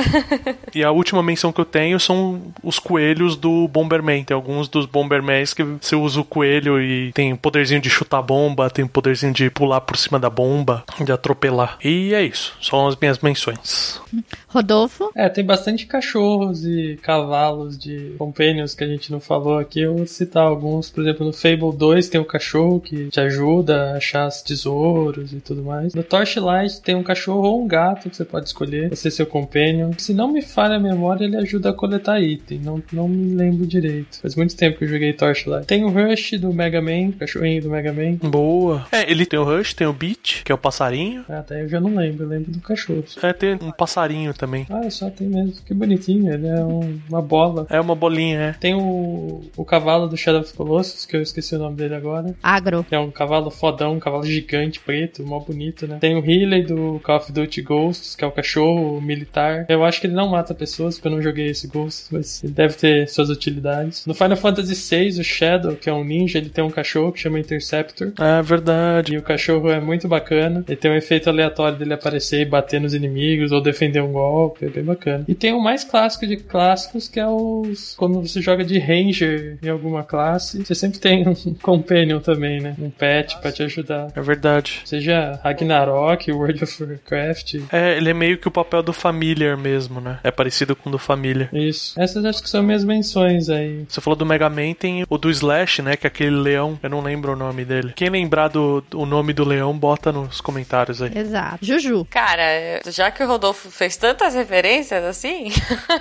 [SPEAKER 2] E a última menção que eu tenho são os coelhos do Bomberman. Tem alguns dos Bombermans que você usa o coelho e tem poderzinho de chutar bomba, tem poderzinho de pular por cima da bomba, de atropelar. E é isso. São as minhas menções.
[SPEAKER 1] Rodolfo?
[SPEAKER 4] É, tem bastante cachorros e cavalos de companions que a gente não falou aqui. Eu vou citar alguns. Por exemplo, no Fable 2 tem um cachorro que te ajuda a achar os tesouros e tudo mais. No Torchlight tem um cachorro ou um gato que você pode escolher pra ser seu companion. Se não me falha a memória, ele ajuda a coletar item. Não, não me lembro direito. Faz muito tempo que eu joguei Torchlight. Tem o Rush do Mega Man, cachorrinho do Mega Man.
[SPEAKER 2] Boa. É, ele tem o Rush, tem o Beat, que é o passarinho.
[SPEAKER 4] Ah, Até eu já não lembro, eu lembro do cachorro.
[SPEAKER 2] É, tem um passarinho também.
[SPEAKER 4] Ah, só tem mesmo. Que bonitinho, ele é um- uma bola.
[SPEAKER 2] É uma bolinha, é.
[SPEAKER 4] Tem o, o cavalo do Shadow of the Colossus, que eu esqueci o nome dele agora.
[SPEAKER 1] Agro.
[SPEAKER 4] Que é um cavalo fodão, um cavalo gigante, preto, mó bonito, né? Tem o Healy do Call of Duty Ghosts, que é o cachorro militar. Eu acho que ele não mata pessoas, porque eu não joguei esse Ghosts, mas ele deve ter suas utilidades. No Final Fantasy VI, o Shadow, que é um ninja, ele tem um cachorro que chama Interceptor.
[SPEAKER 2] É verdade.
[SPEAKER 4] E o cachorro é muito bacana. Ele tem um efeito aleatório dele aparecer e bater nos inimigos ou defender um golpe. É bem bacana. E tem o mais clássico de clássicos, que é os. Quando você joga de Ranger em alguma classe, você sempre tem um companion também, né? Um pet pra te ajudar.
[SPEAKER 2] É verdade.
[SPEAKER 4] Seja Ragnarok, World of Warcraft.
[SPEAKER 2] É, ele é meio que o papel do Familiar mesmo, né? É parecido com o do Família.
[SPEAKER 4] Isso. Essas acho que são minhas menções aí.
[SPEAKER 2] Você falou do Mega Man, tem o do Slash, né? Que é aquele leão. Eu não lembro o nome dele. Quem lembrar do o nome do leão, bota nos comentários aí.
[SPEAKER 1] Exato. Juju.
[SPEAKER 3] Cara, já que o Rodolfo fez tantas referências assim,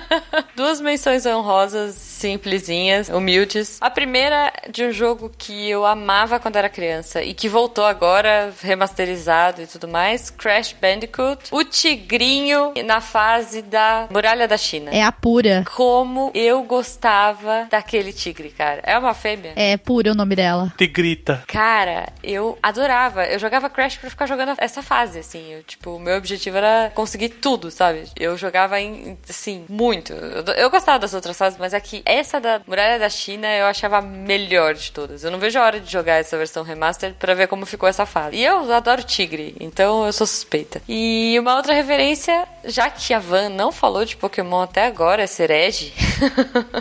[SPEAKER 3] duas menções honrosas, simplesinhas, humildes. A primeira de um jogo que eu amava quando era criança e que voltou agora, remasterizado e tudo mais, Crash Bandicoot, o tigrinho na fase da Muralha da China.
[SPEAKER 1] É a pura.
[SPEAKER 3] Como eu gostava daquele tigre, cara. É uma fêmea?
[SPEAKER 1] É pura o nome dela.
[SPEAKER 2] Tigrita.
[SPEAKER 3] Cara, eu adorava. Eu jogava Crash pra ficar jogando essa fase, assim. Eu, tipo, o meu objetivo era conseguir tudo, sabe? Eu jogava em, assim, muito. Eu, gostava das outras fases, mas aqui, essa da Muralha da China, eu achava a melhor de todas. Eu não vejo a hora de jogar essa versão remaster pra ver como ficou essa fase. E eu adoro tigre, então eu sou suspeita. E uma outra referência, já que a Van não falou de Pokémon até agora, é Serege.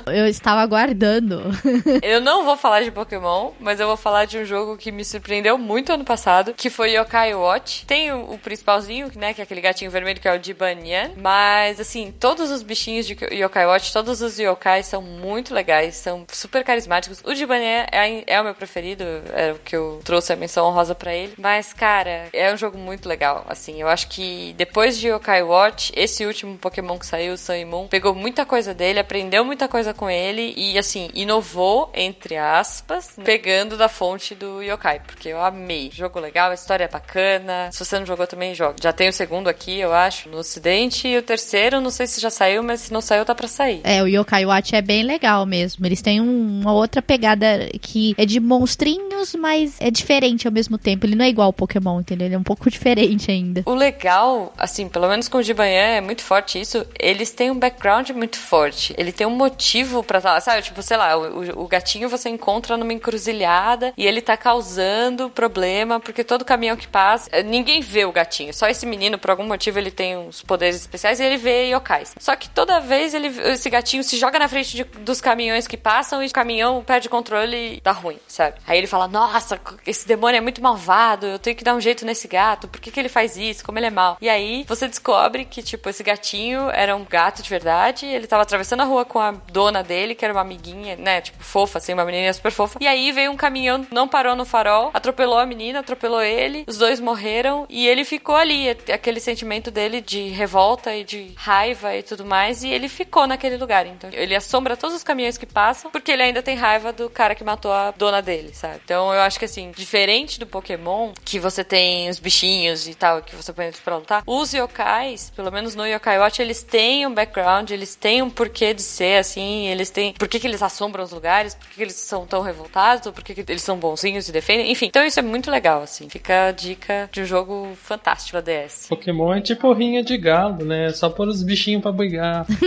[SPEAKER 1] Eu estava aguardando.
[SPEAKER 3] Eu não vou falar de Pokémon, mas eu vou falar de um jogo que me surpreendeu muito ano passado, que foi Yokai Watch. Tem o, o principalzinho, né, que é aquele gatinho vermelho que é o Jibanyan, mas assim, todos os bichinhos de Yokai Watch, todos os yokais são muito legais, são super carismáticos. O Jibanyan é, é o meu preferido, é o que eu trouxe a menção honrosa pra ele, mas cara, é um jogo muito legal, assim, eu acho que depois de Yokai Watch, esse último Pokémon que saiu, o Sun e Moon, pegou muita coisa dele, aprendeu muita coisa com ele e assim, inovou, entre aspas, pegando da fonte do Yokai, porque eu amei. Jogo legal, a história é bacana. Se você não jogou também, joga. Já tem o segundo aqui, eu acho, no ocidente, e o terceiro, não sei se já saiu, mas se não saiu, tá pra sair.
[SPEAKER 1] É, o Yokai Watch é bem legal mesmo. Eles têm um- uma outra pegada que é de monstrinhos, mas é diferente ao mesmo tempo. Ele não é igual ao Pokémon, entendeu? Ele é um pouco diferente ainda.
[SPEAKER 3] O legal, assim, pelo menos com o Jibanyan é muito forte isso, eles têm um background muito forte. Ele tem um motivo pra estar lá, sabe? Tipo, sei lá, o, o- gatinho você encontra numa encruzilhada e ele tá causando problema porque todo caminhão que passa, eh, ninguém vê o gatinho. Só esse menino, por algum motivo, ele tem uns poderes especiais e ele vê yokais. Só que toda vez ele, esse gatinho se joga na frente de- dos caminhões que passam e o caminhão perde controle e dá ruim, sabe? Aí ele fala: Nossa, esse demônio é muito malvado, eu tenho que dar um jeito nesse gato, por que, que ele faz isso? Como ele é mal? E aí você descobre que, tipo, esse gatinho era um gato de verdade, ele tava atravessando a rua com a dona dele, que era uma amiguinha, né? Tipo, fofa, assim, uma menininha super fofa. E aí veio um caminhão, não parou no farol, atropelou a menina, atropelou ele, os dois morreram e ele ficou ali, aquele sentimento dele de revolta e de raiva e tudo mais, e ele ficou naquele lugar. Então ele assombra todos os caminhões que passam, porque ele ainda tem raiva do cara que matou a dona dele, sabe? Então eu acho que assim, diferente do Pokémon, que você tem os bichinhos e tal, que você põe eles pra lutar, os yokais, pelo menos no Yokai Watch, eles têm um background, eles têm um porquê de ser assim, eles têm. Por que, que eles assombram os lugares? Por que, que eles são tão revoltados? Por que, que eles são bonzinhos e defendem? Enfim, então isso é muito legal, assim. Fica a dica de um jogo fantástico da DS.
[SPEAKER 4] Pokémon é tipo rinha de galo, né? Só pôr os bichinhos pra brigar.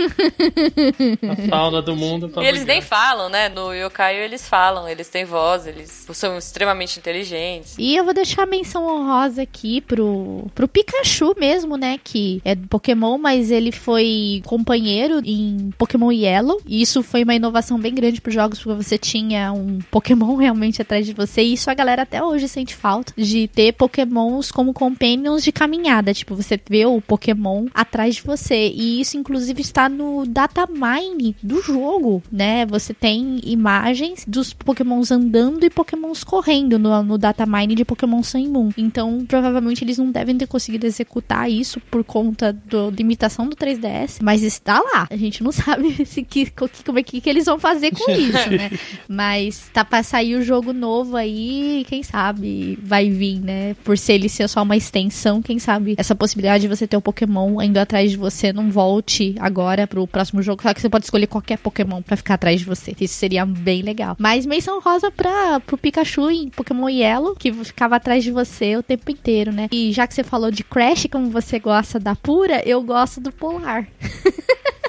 [SPEAKER 4] a fauna do mundo pra
[SPEAKER 3] E eles
[SPEAKER 4] brigar.
[SPEAKER 3] nem falam, né? No Yokai eles falam, eles têm voz, eles são extremamente inteligentes.
[SPEAKER 1] E eu vou deixar a menção honrosa aqui pro, pro Pikachu mesmo, né? Que é do Pokémon, mas ele foi companheiro em Pokémon Yellow. E isso foi uma inovação bem grande pros jogos, porque você tinha um Pokémon realmente atrás de você. E isso a galera até hoje sente falta de ter Pokémons como companions de caminhada. Tipo, você vê o Pokémon atrás de você. E isso, inclusive, está no datamine do jogo, né? Você tem imagens dos Pokémons andando e Pokémons correndo no, no datamine de Pokémon Sun Moon. Então, provavelmente, eles não devem ter conseguido executar isso por conta da limitação do 3DS. Mas está lá. A gente não sabe se, que, que- como é que, que eles vão fazer com isso, né? Mas tá pra sair o jogo novo aí, quem sabe vai vir, né? Por ser ele ser só uma extensão, quem sabe essa possibilidade de você ter o Pokémon indo atrás de você não volte agora pro próximo jogo. Só que você pode escolher qualquer Pokémon pra ficar atrás de você. Isso seria bem legal. Mas menção rosa pra, pro Pikachu em Pokémon Yellow, que ficava atrás de você o tempo inteiro, né? E já que você falou de Crash, como você gosta da pura, eu gosto do Polar.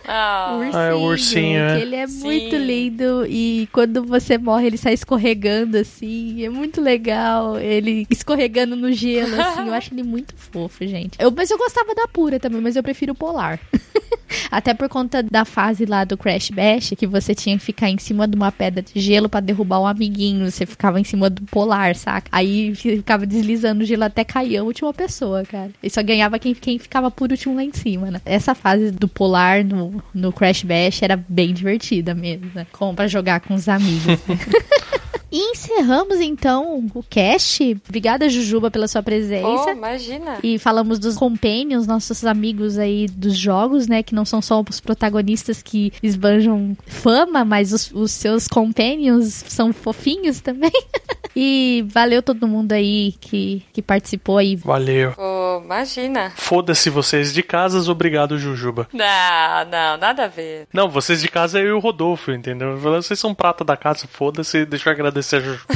[SPEAKER 3] Ah,
[SPEAKER 1] O ursinho,
[SPEAKER 2] Ah, é o ursinho, é.
[SPEAKER 1] que ele é
[SPEAKER 3] Sim.
[SPEAKER 1] muito lindo e quando você morre ele sai escorregando assim, é muito legal, ele escorregando no gelo assim, eu acho ele muito fofo, gente. Eu, mas eu gostava da pura também, mas eu prefiro o polar. Até por conta da fase lá do Crash Bash, que você tinha que ficar em cima de uma pedra de gelo pra derrubar um amiguinho. Você ficava em cima do polar, saca? Aí ficava deslizando o gelo até cair a última pessoa, cara. E só ganhava quem, quem ficava por último lá em cima, né? Essa fase do polar no, no Crash Bash era bem divertida mesmo, né? Como pra jogar com os amigos. né? E encerramos então o cast. Obrigada, Jujuba, pela sua
[SPEAKER 3] oh,
[SPEAKER 1] presença.
[SPEAKER 3] imagina.
[SPEAKER 1] E falamos dos companions, nossos amigos aí dos jogos, né? Que não são só os protagonistas que esbanjam fama, mas os, os seus companions são fofinhos também. e valeu todo mundo aí que, que participou aí.
[SPEAKER 2] Valeu.
[SPEAKER 3] Oh, imagina.
[SPEAKER 2] Foda-se vocês de casas, obrigado, Jujuba.
[SPEAKER 3] Não, não, nada a ver.
[SPEAKER 2] Não, vocês de casa é eu e o Rodolfo, entendeu? Vocês são prata da casa, foda-se, deixa eu agradecer a Juju.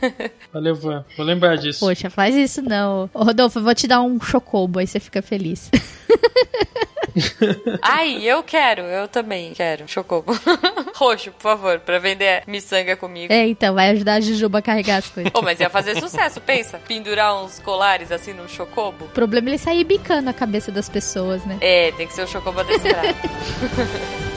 [SPEAKER 4] Valeu, Van. Vou lembrar disso.
[SPEAKER 1] Poxa, faz isso não. Ô, Rodolfo, eu vou te dar um chocobo, aí você fica feliz.
[SPEAKER 3] Ai, eu quero, eu também quero. Chocobo. Roxo, por favor, pra vender miçanga comigo.
[SPEAKER 1] é, então, vai ajudar a Jujuba a carregar as coisas.
[SPEAKER 3] Oh, mas ia fazer sucesso, pensa. Pendurar uns colares assim num chocobo.
[SPEAKER 1] O problema é ele sair bicando a cabeça das pessoas, né?
[SPEAKER 3] É, tem que ser um chocobo adestrado.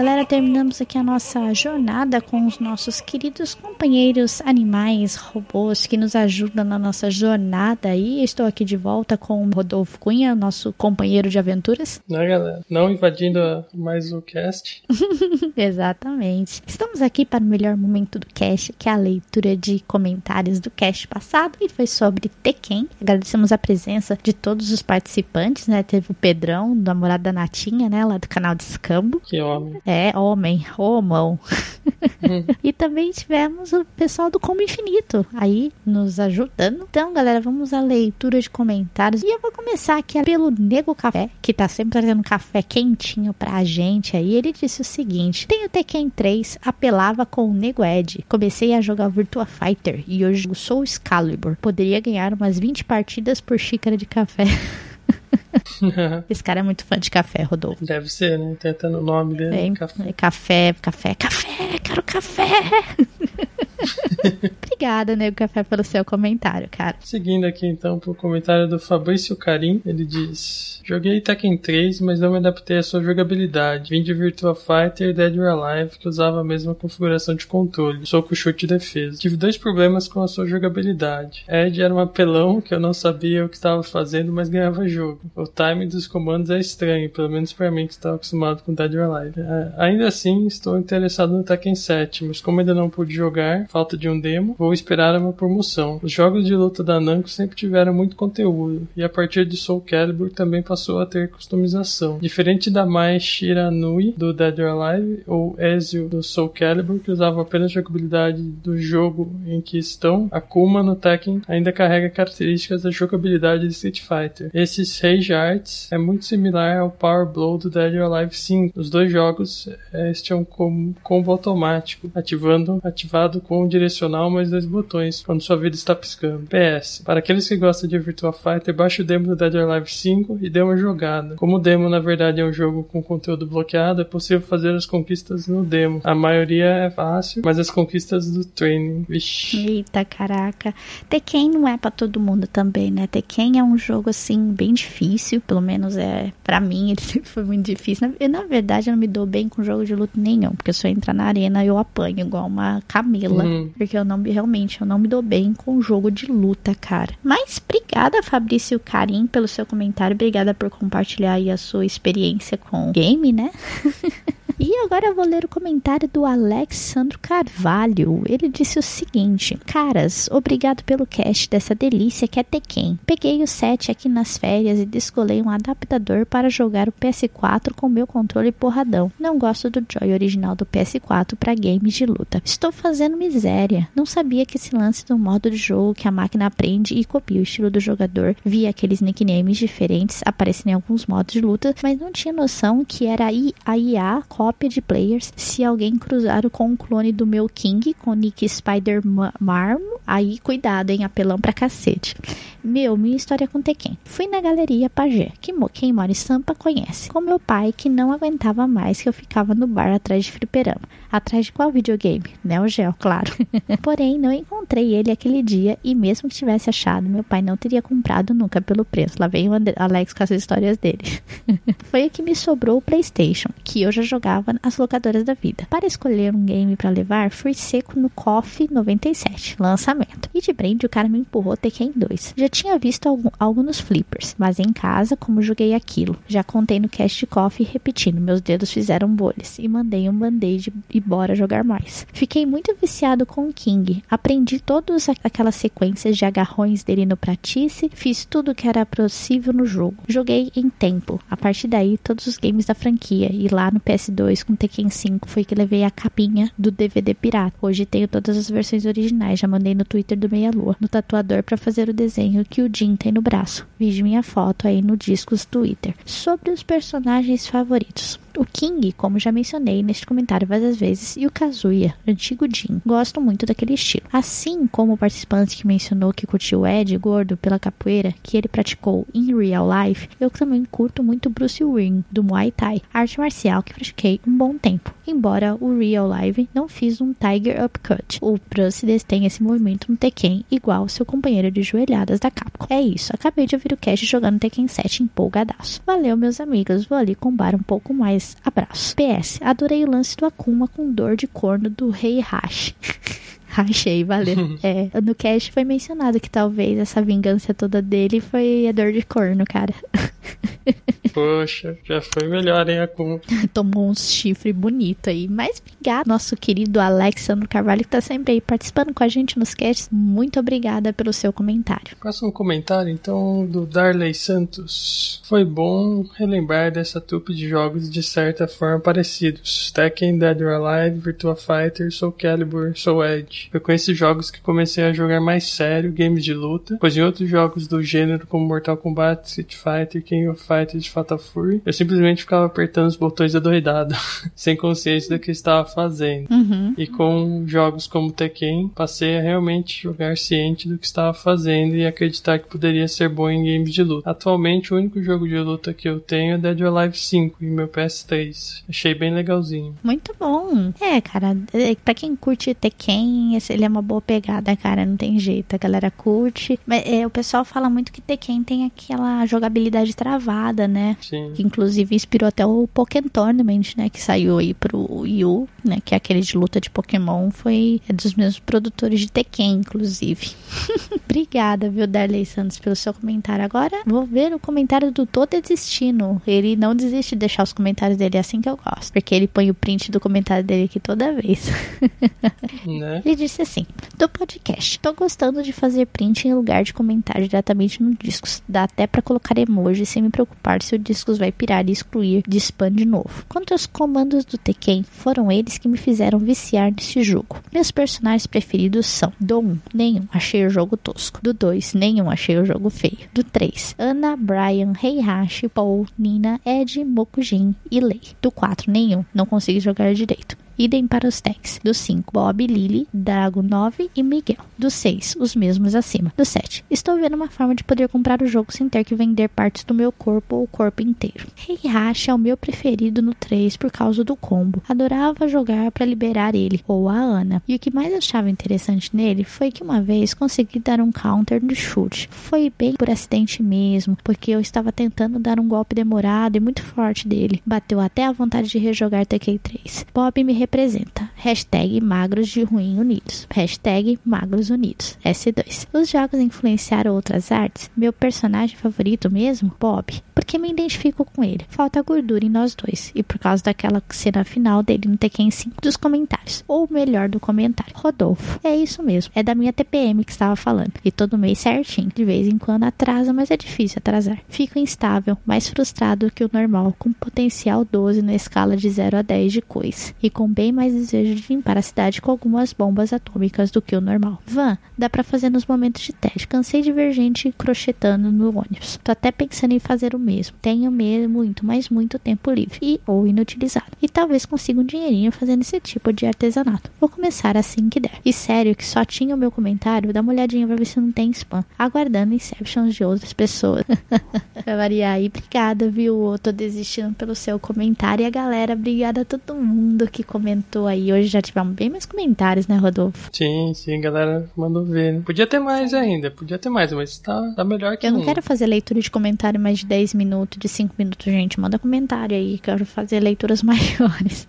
[SPEAKER 1] Muito galera, terminamos aqui a nossa jornada com os nossos queridos companheiros animais, robôs que nos ajudam na nossa jornada. E estou aqui de volta com o Rodolfo Cunha, nosso companheiro de aventuras.
[SPEAKER 4] Né, galera? Não invadindo mais o cast.
[SPEAKER 1] Exatamente. Estamos aqui para o melhor momento do cast, que é a leitura de comentários do cast passado, e foi sobre Tekken. Agradecemos a presença de todos os participantes, né? Teve o Pedrão, namorado da Natinha, né? Lá do canal de Escambo.
[SPEAKER 4] Que homem.
[SPEAKER 1] É, homem, homão. e também tivemos o pessoal do Combo Infinito aí nos ajudando. Então, galera, vamos à leitura de comentários. E eu vou começar aqui pelo Nego Café, que tá sempre trazendo café quentinho pra gente aí. Ele disse o seguinte: Tenho Tekken 3, apelava com o Nego Ed. Comecei a jogar Virtua Fighter e hoje sou Excalibur. Poderia ganhar umas 20 partidas por xícara de café. Esse cara é muito fã de café, Rodolfo.
[SPEAKER 4] Deve ser, né? Tentando o nome dele.
[SPEAKER 1] É,
[SPEAKER 4] Café.
[SPEAKER 1] café, café, café, quero café. Obrigada, Nego Café, pelo seu comentário, cara.
[SPEAKER 4] Seguindo aqui então pro comentário do Fabrício Carim, ele diz: Joguei Tekken 3, mas não me adaptei à sua jogabilidade. Vim de Virtua Fighter e Dead or Alive, que usava a mesma configuração de controle, soco, chute e defesa. Tive dois problemas com a sua jogabilidade. Ed era um apelão que eu não sabia o que estava fazendo, mas ganhava jogo. O timing dos comandos é estranho, pelo menos para mim que estava acostumado com Dead or Alive. É, ainda assim, estou interessado no Tekken 7, mas como ainda não pude jogar, falta de um demo, vou esperar uma promoção. Os jogos de luta da Namco sempre tiveram muito conteúdo, e a partir de Soul Calibur também passou a ter customização. Diferente da Mai Shiranui do Dead or Alive ou Ezio do Soul Calibur, que usava apenas jogabilidade do jogo em que estão, Akuma no Tekken ainda carrega características da jogabilidade de Street Fighter. Esses Rage Arts é muito similar ao Power Blow do Dead or Alive 5. Os dois jogos, este é um combo automático, ativando, ativado com o direcional mais dois botões, quando sua vida está piscando. PS, para aqueles que gostam de Virtua Fighter, baixe o demo do Dead or Alive 5 e dê uma jogada. Como o demo na verdade é um jogo com conteúdo bloqueado, é possível fazer as conquistas no demo. A maioria é fácil, mas as conquistas do training, vixi.
[SPEAKER 1] Eita, caraca. Tekken não é para todo mundo também, né? Tekken é um jogo assim bem difícil, pelo menos é para mim ele foi muito difícil. Eu, na verdade eu não me dou bem com jogo de luta nenhum, porque se eu entrar na arena eu apanho igual uma camela, porque eu não realmente eu não me dou bem com jogo de luta, cara. Mas obrigada Fabrício Karim pelo seu comentário, obrigada por compartilhar aí a sua experiência com game, né? E agora eu vou ler o comentário do Alexandro Carvalho. Ele disse o seguinte: Caras, obrigado pelo cast dessa delícia que é Tekken. Peguei o 7 aqui nas férias e descolei um adaptador para jogar o PS4 com meu controle porradão. Não gosto do Joy original do PS4 para games de luta. Estou fazendo miséria. Não sabia que esse lance do modo de jogo que a máquina aprende e copia o estilo do jogador via aqueles nicknames diferentes aparecendo em alguns modos de luta, mas não tinha noção que era a IA de players. Se alguém cruzar com o clone do meu King com Nick Spider Marmo, aí cuidado, hein? Apelão pra cacete. Meu, minha história com Tekken. Fui na galeria Pajé, que quem mora em Sampa conhece. Com meu pai, que não aguentava mais que eu ficava no bar atrás de fliperama. Atrás de qual videogame? Neo Geo, claro. Porém, não encontrei ele aquele dia e mesmo que tivesse achado, meu pai não teria comprado nunca pelo preço. Lá vem o Alex com as histórias dele. Foi o que me sobrou o PlayStation, que eu já jogava nas locadoras da vida. Para escolher um game para levar, fui seco no KOF 97, lançamento. E de brinde, o cara me empurrou Tekken 2. Já tinha visto algo, algo nos flippers, mas em casa, como joguei aquilo. Já contei no cast coffee repetindo, meus dedos fizeram bolhas e mandei um band-aid e bora jogar mais. Fiquei muito viciado com o King. Aprendi todas aquelas sequências de agarrões dele no pratice, fiz tudo que era possível no jogo. Joguei em tempo. A partir daí, todos os games da franquia. E lá no PS2 com Tekken 5 foi que levei a capinha do DVD pirata. Hoje tenho todas as versões originais, já mandei no Twitter do Meia Lua, no tatuador para fazer o desenho que o Jim tem no braço. Vide minha foto aí no Discos Twitter. Sobre os personagens favoritos. O King, como já mencionei neste comentário várias vezes, e o Kazuya, antigo Jin. Gosto muito daquele estilo. Assim como o participante que mencionou que curtiu Ed gordo pela capoeira, que ele praticou em real life, eu também curto muito Bruce Wayne, do Muay Thai, arte marcial que pratiquei um bom tempo. Embora o real life não fiz um Tiger Upcut. O Bruce tem esse movimento no Tekken igual seu companheiro de joelhadas da Capcom. É isso, acabei de ouvir o cast jogando Tekken 7 empolgadaço. Valeu meus amigos, vou ali combar um pouco mais. Abraço. PS, adorei o lance do Akuma com dor de corno do Rei Hash. Achei, valeu. é, no cast foi mencionado que talvez essa vingança toda dele foi a dor de corno, cara.
[SPEAKER 4] Poxa, já foi melhor, hein, Akuma?
[SPEAKER 1] Tomou uns chifre bonito aí. Mas obrigado, nosso querido Alexandre Carvalho, que tá sempre aí participando com a gente nos casts. Muito obrigada pelo seu comentário.
[SPEAKER 4] Próximo comentário, então, do Darley Santos. Foi bom relembrar dessa trupe de jogos de certa forma parecidos. Tekken, Dead or Alive, Virtua Fighter, Soul Calibur, Soul Edge. Foi com esses jogos que comecei a jogar mais sério games de luta, pois em outros jogos do gênero como Mortal Kombat, Street Fighter, King of Fighters e Fatal Fury, eu simplesmente ficava apertando os botões adoidado, sem consciência do que estava fazendo.
[SPEAKER 1] Uhum.
[SPEAKER 4] E com jogos como Tekken, passei a realmente jogar ciente do que estava fazendo e acreditar que poderia ser bom em games de luta. Atualmente, o único jogo de luta que eu tenho é Dead or Alive 5 em meu PS3. Achei bem legalzinho.
[SPEAKER 1] Muito bom. É, cara, é, pra quem curte Tekken, esse, ele é uma boa pegada, cara, não tem jeito. A galera curte. Mas é, o pessoal fala muito que Tekken tem aquela jogabilidade travada, né?
[SPEAKER 4] Sim.
[SPEAKER 1] Que inclusive inspirou até o Pokémon Tournament, né? Que saiu aí pro Wii U, né? Que é aquele de luta de Pokémon. Foi é dos mesmos produtores de Tekken, inclusive. Obrigada, viu, Darley Santos, pelo seu comentário. Agora, vou ver o comentário do Tô Desistindo. Ele não desiste de deixar os comentários dele é assim que eu gosto. Porque ele põe o print do comentário dele aqui toda vez.
[SPEAKER 4] Né?
[SPEAKER 1] Ele disse assim: do podcast. Tô gostando de fazer print em lugar de comentar diretamente no discos. Dá até para colocar emoji sem me preocupar se o discos vai pirar e excluir de spam de novo. Quanto aos comandos do Tekken, foram eles que me fizeram viciar nesse jogo. Meus personagens preferidos são do 1, nenhum, achei o jogo tosco. Do 2, nenhum, achei o jogo feio. Do 3, Ana, Brian, Heihachi, Paul, Nina, Ed, Mokujin e Lei. Do 4, nenhum, não consigo jogar direito. Idem para os tags. Do 5, Bob, Lily, Drago 9 e Miguel. Do 6, os mesmos acima. Do 7, estou vendo uma forma de poder comprar o jogo sem ter que vender partes do meu corpo ou o corpo inteiro. Heihachi é o meu preferido no 3 por causa do combo. Adorava jogar para liberar ele, ou a Ana. E o que mais achava interessante nele foi que uma vez consegui dar um counter no chute. Foi bem por acidente mesmo, porque eu estava tentando dar um golpe demorado e muito forte dele. Bateu até a vontade de rejogar Tekken 3. Bob me representa. Hashtag magros de ruim unidos. Hashtag magros unidos. S2. Os jogos influenciaram outras artes. Meu personagem favorito mesmo, Bob. Porque me identifico com ele. Falta gordura em nós dois. E por causa daquela cena final dele no Tekken 5 dos comentários. Ou melhor do comentário. Rodolfo. É isso mesmo. É da minha TPM que estava falando. E todo mês certinho. De vez em quando atrasa, mas é difícil atrasar. Fico instável, mais frustrado que o normal, com potencial 12 na escala de 0 a 10 de coisa. E com bem mais desejo de limpar a cidade com algumas bombas atômicas do que o normal. Van, dá para fazer nos momentos de teste. Cansei de ver gente crochetando no ônibus. Tô até pensando em fazer o mesmo. Tenho mesmo muito, mas muito tempo livre e ou inutilizado. E talvez consiga um dinheirinho fazendo esse tipo de artesanato. Vou começar assim que der. E sério que só tinha o meu comentário, dá uma olhadinha pra ver se não tem spam. Aguardando inceptions de outras pessoas. pra variar aí, obrigada, viu? Tô desistindo pelo seu comentário. E a galera, obrigada a todo mundo que comentou comentou aí. Hoje já tivemos bem mais comentários, né, Rodolfo?
[SPEAKER 4] Sim, sim, galera mandou ver. Né? Podia ter mais ainda, podia ter mais, mas tá, tá melhor que
[SPEAKER 1] Eu não
[SPEAKER 4] um.
[SPEAKER 1] quero fazer leitura de comentário mais de 10 minutos, de 5 minutos, gente. Manda comentário aí, quero fazer leituras maiores.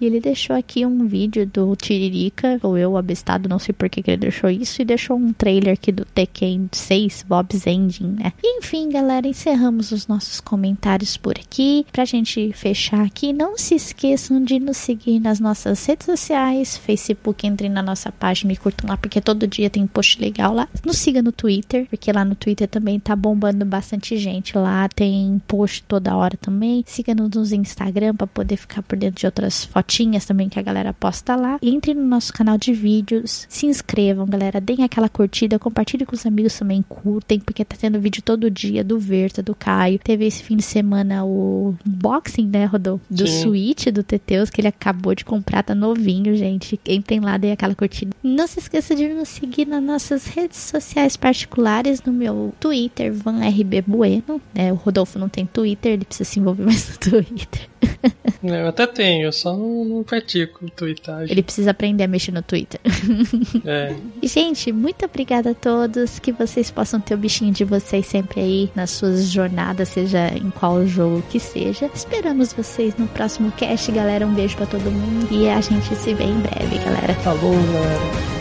[SPEAKER 1] e ele deixou aqui um vídeo do Tiririca, ou eu, abestado, não sei por que, que ele deixou isso, e deixou um trailer aqui do Tekken 6, Bob's Ending, né? E, enfim, galera, encerramos os nossos comentários por aqui. Pra gente fechar aqui, não se esqueçam de nos seguir nas nossas redes sociais, Facebook, entrem na nossa página e curtam lá, porque todo dia tem post legal lá. Nos siga no Twitter, porque lá no Twitter também tá bombando bastante gente lá, tem post toda hora também. Siga-nos no Instagram para poder ficar por dentro de outras fotinhas também que a galera posta lá. Entre no nosso canal de vídeos, se inscrevam, galera, deem aquela curtida, compartilhe com os amigos também, curtem, porque tá tendo vídeo todo dia do Verta, do Caio. Teve esse fim de semana o unboxing, né, Rodolfo? Do
[SPEAKER 4] Sim.
[SPEAKER 1] Switch do Teteus, que ele acabou de comprar, tá novinho, gente. Entrem lá, deem aquela curtida. Não se esqueça de nos seguir nas nossas redes sociais particulares, no meu Twitter, VanRBBueno. Né? O Rodolfo não tem Twitter, ele precisa se envolver mais no Twitter.
[SPEAKER 4] Eu até tenho, eu só não, não pratico tweetagem.
[SPEAKER 1] Ele precisa aprender a mexer no Twitter.
[SPEAKER 4] É.
[SPEAKER 1] Gente, muito obrigada a todos. Que vocês possam ter o bichinho de vocês sempre aí nas suas jornadas, seja em qual jogo que seja. Esperamos vocês no próximo cast, galera. Um beijo pra todo mundo. E a gente se vê em breve, galera.
[SPEAKER 4] Falou, galera.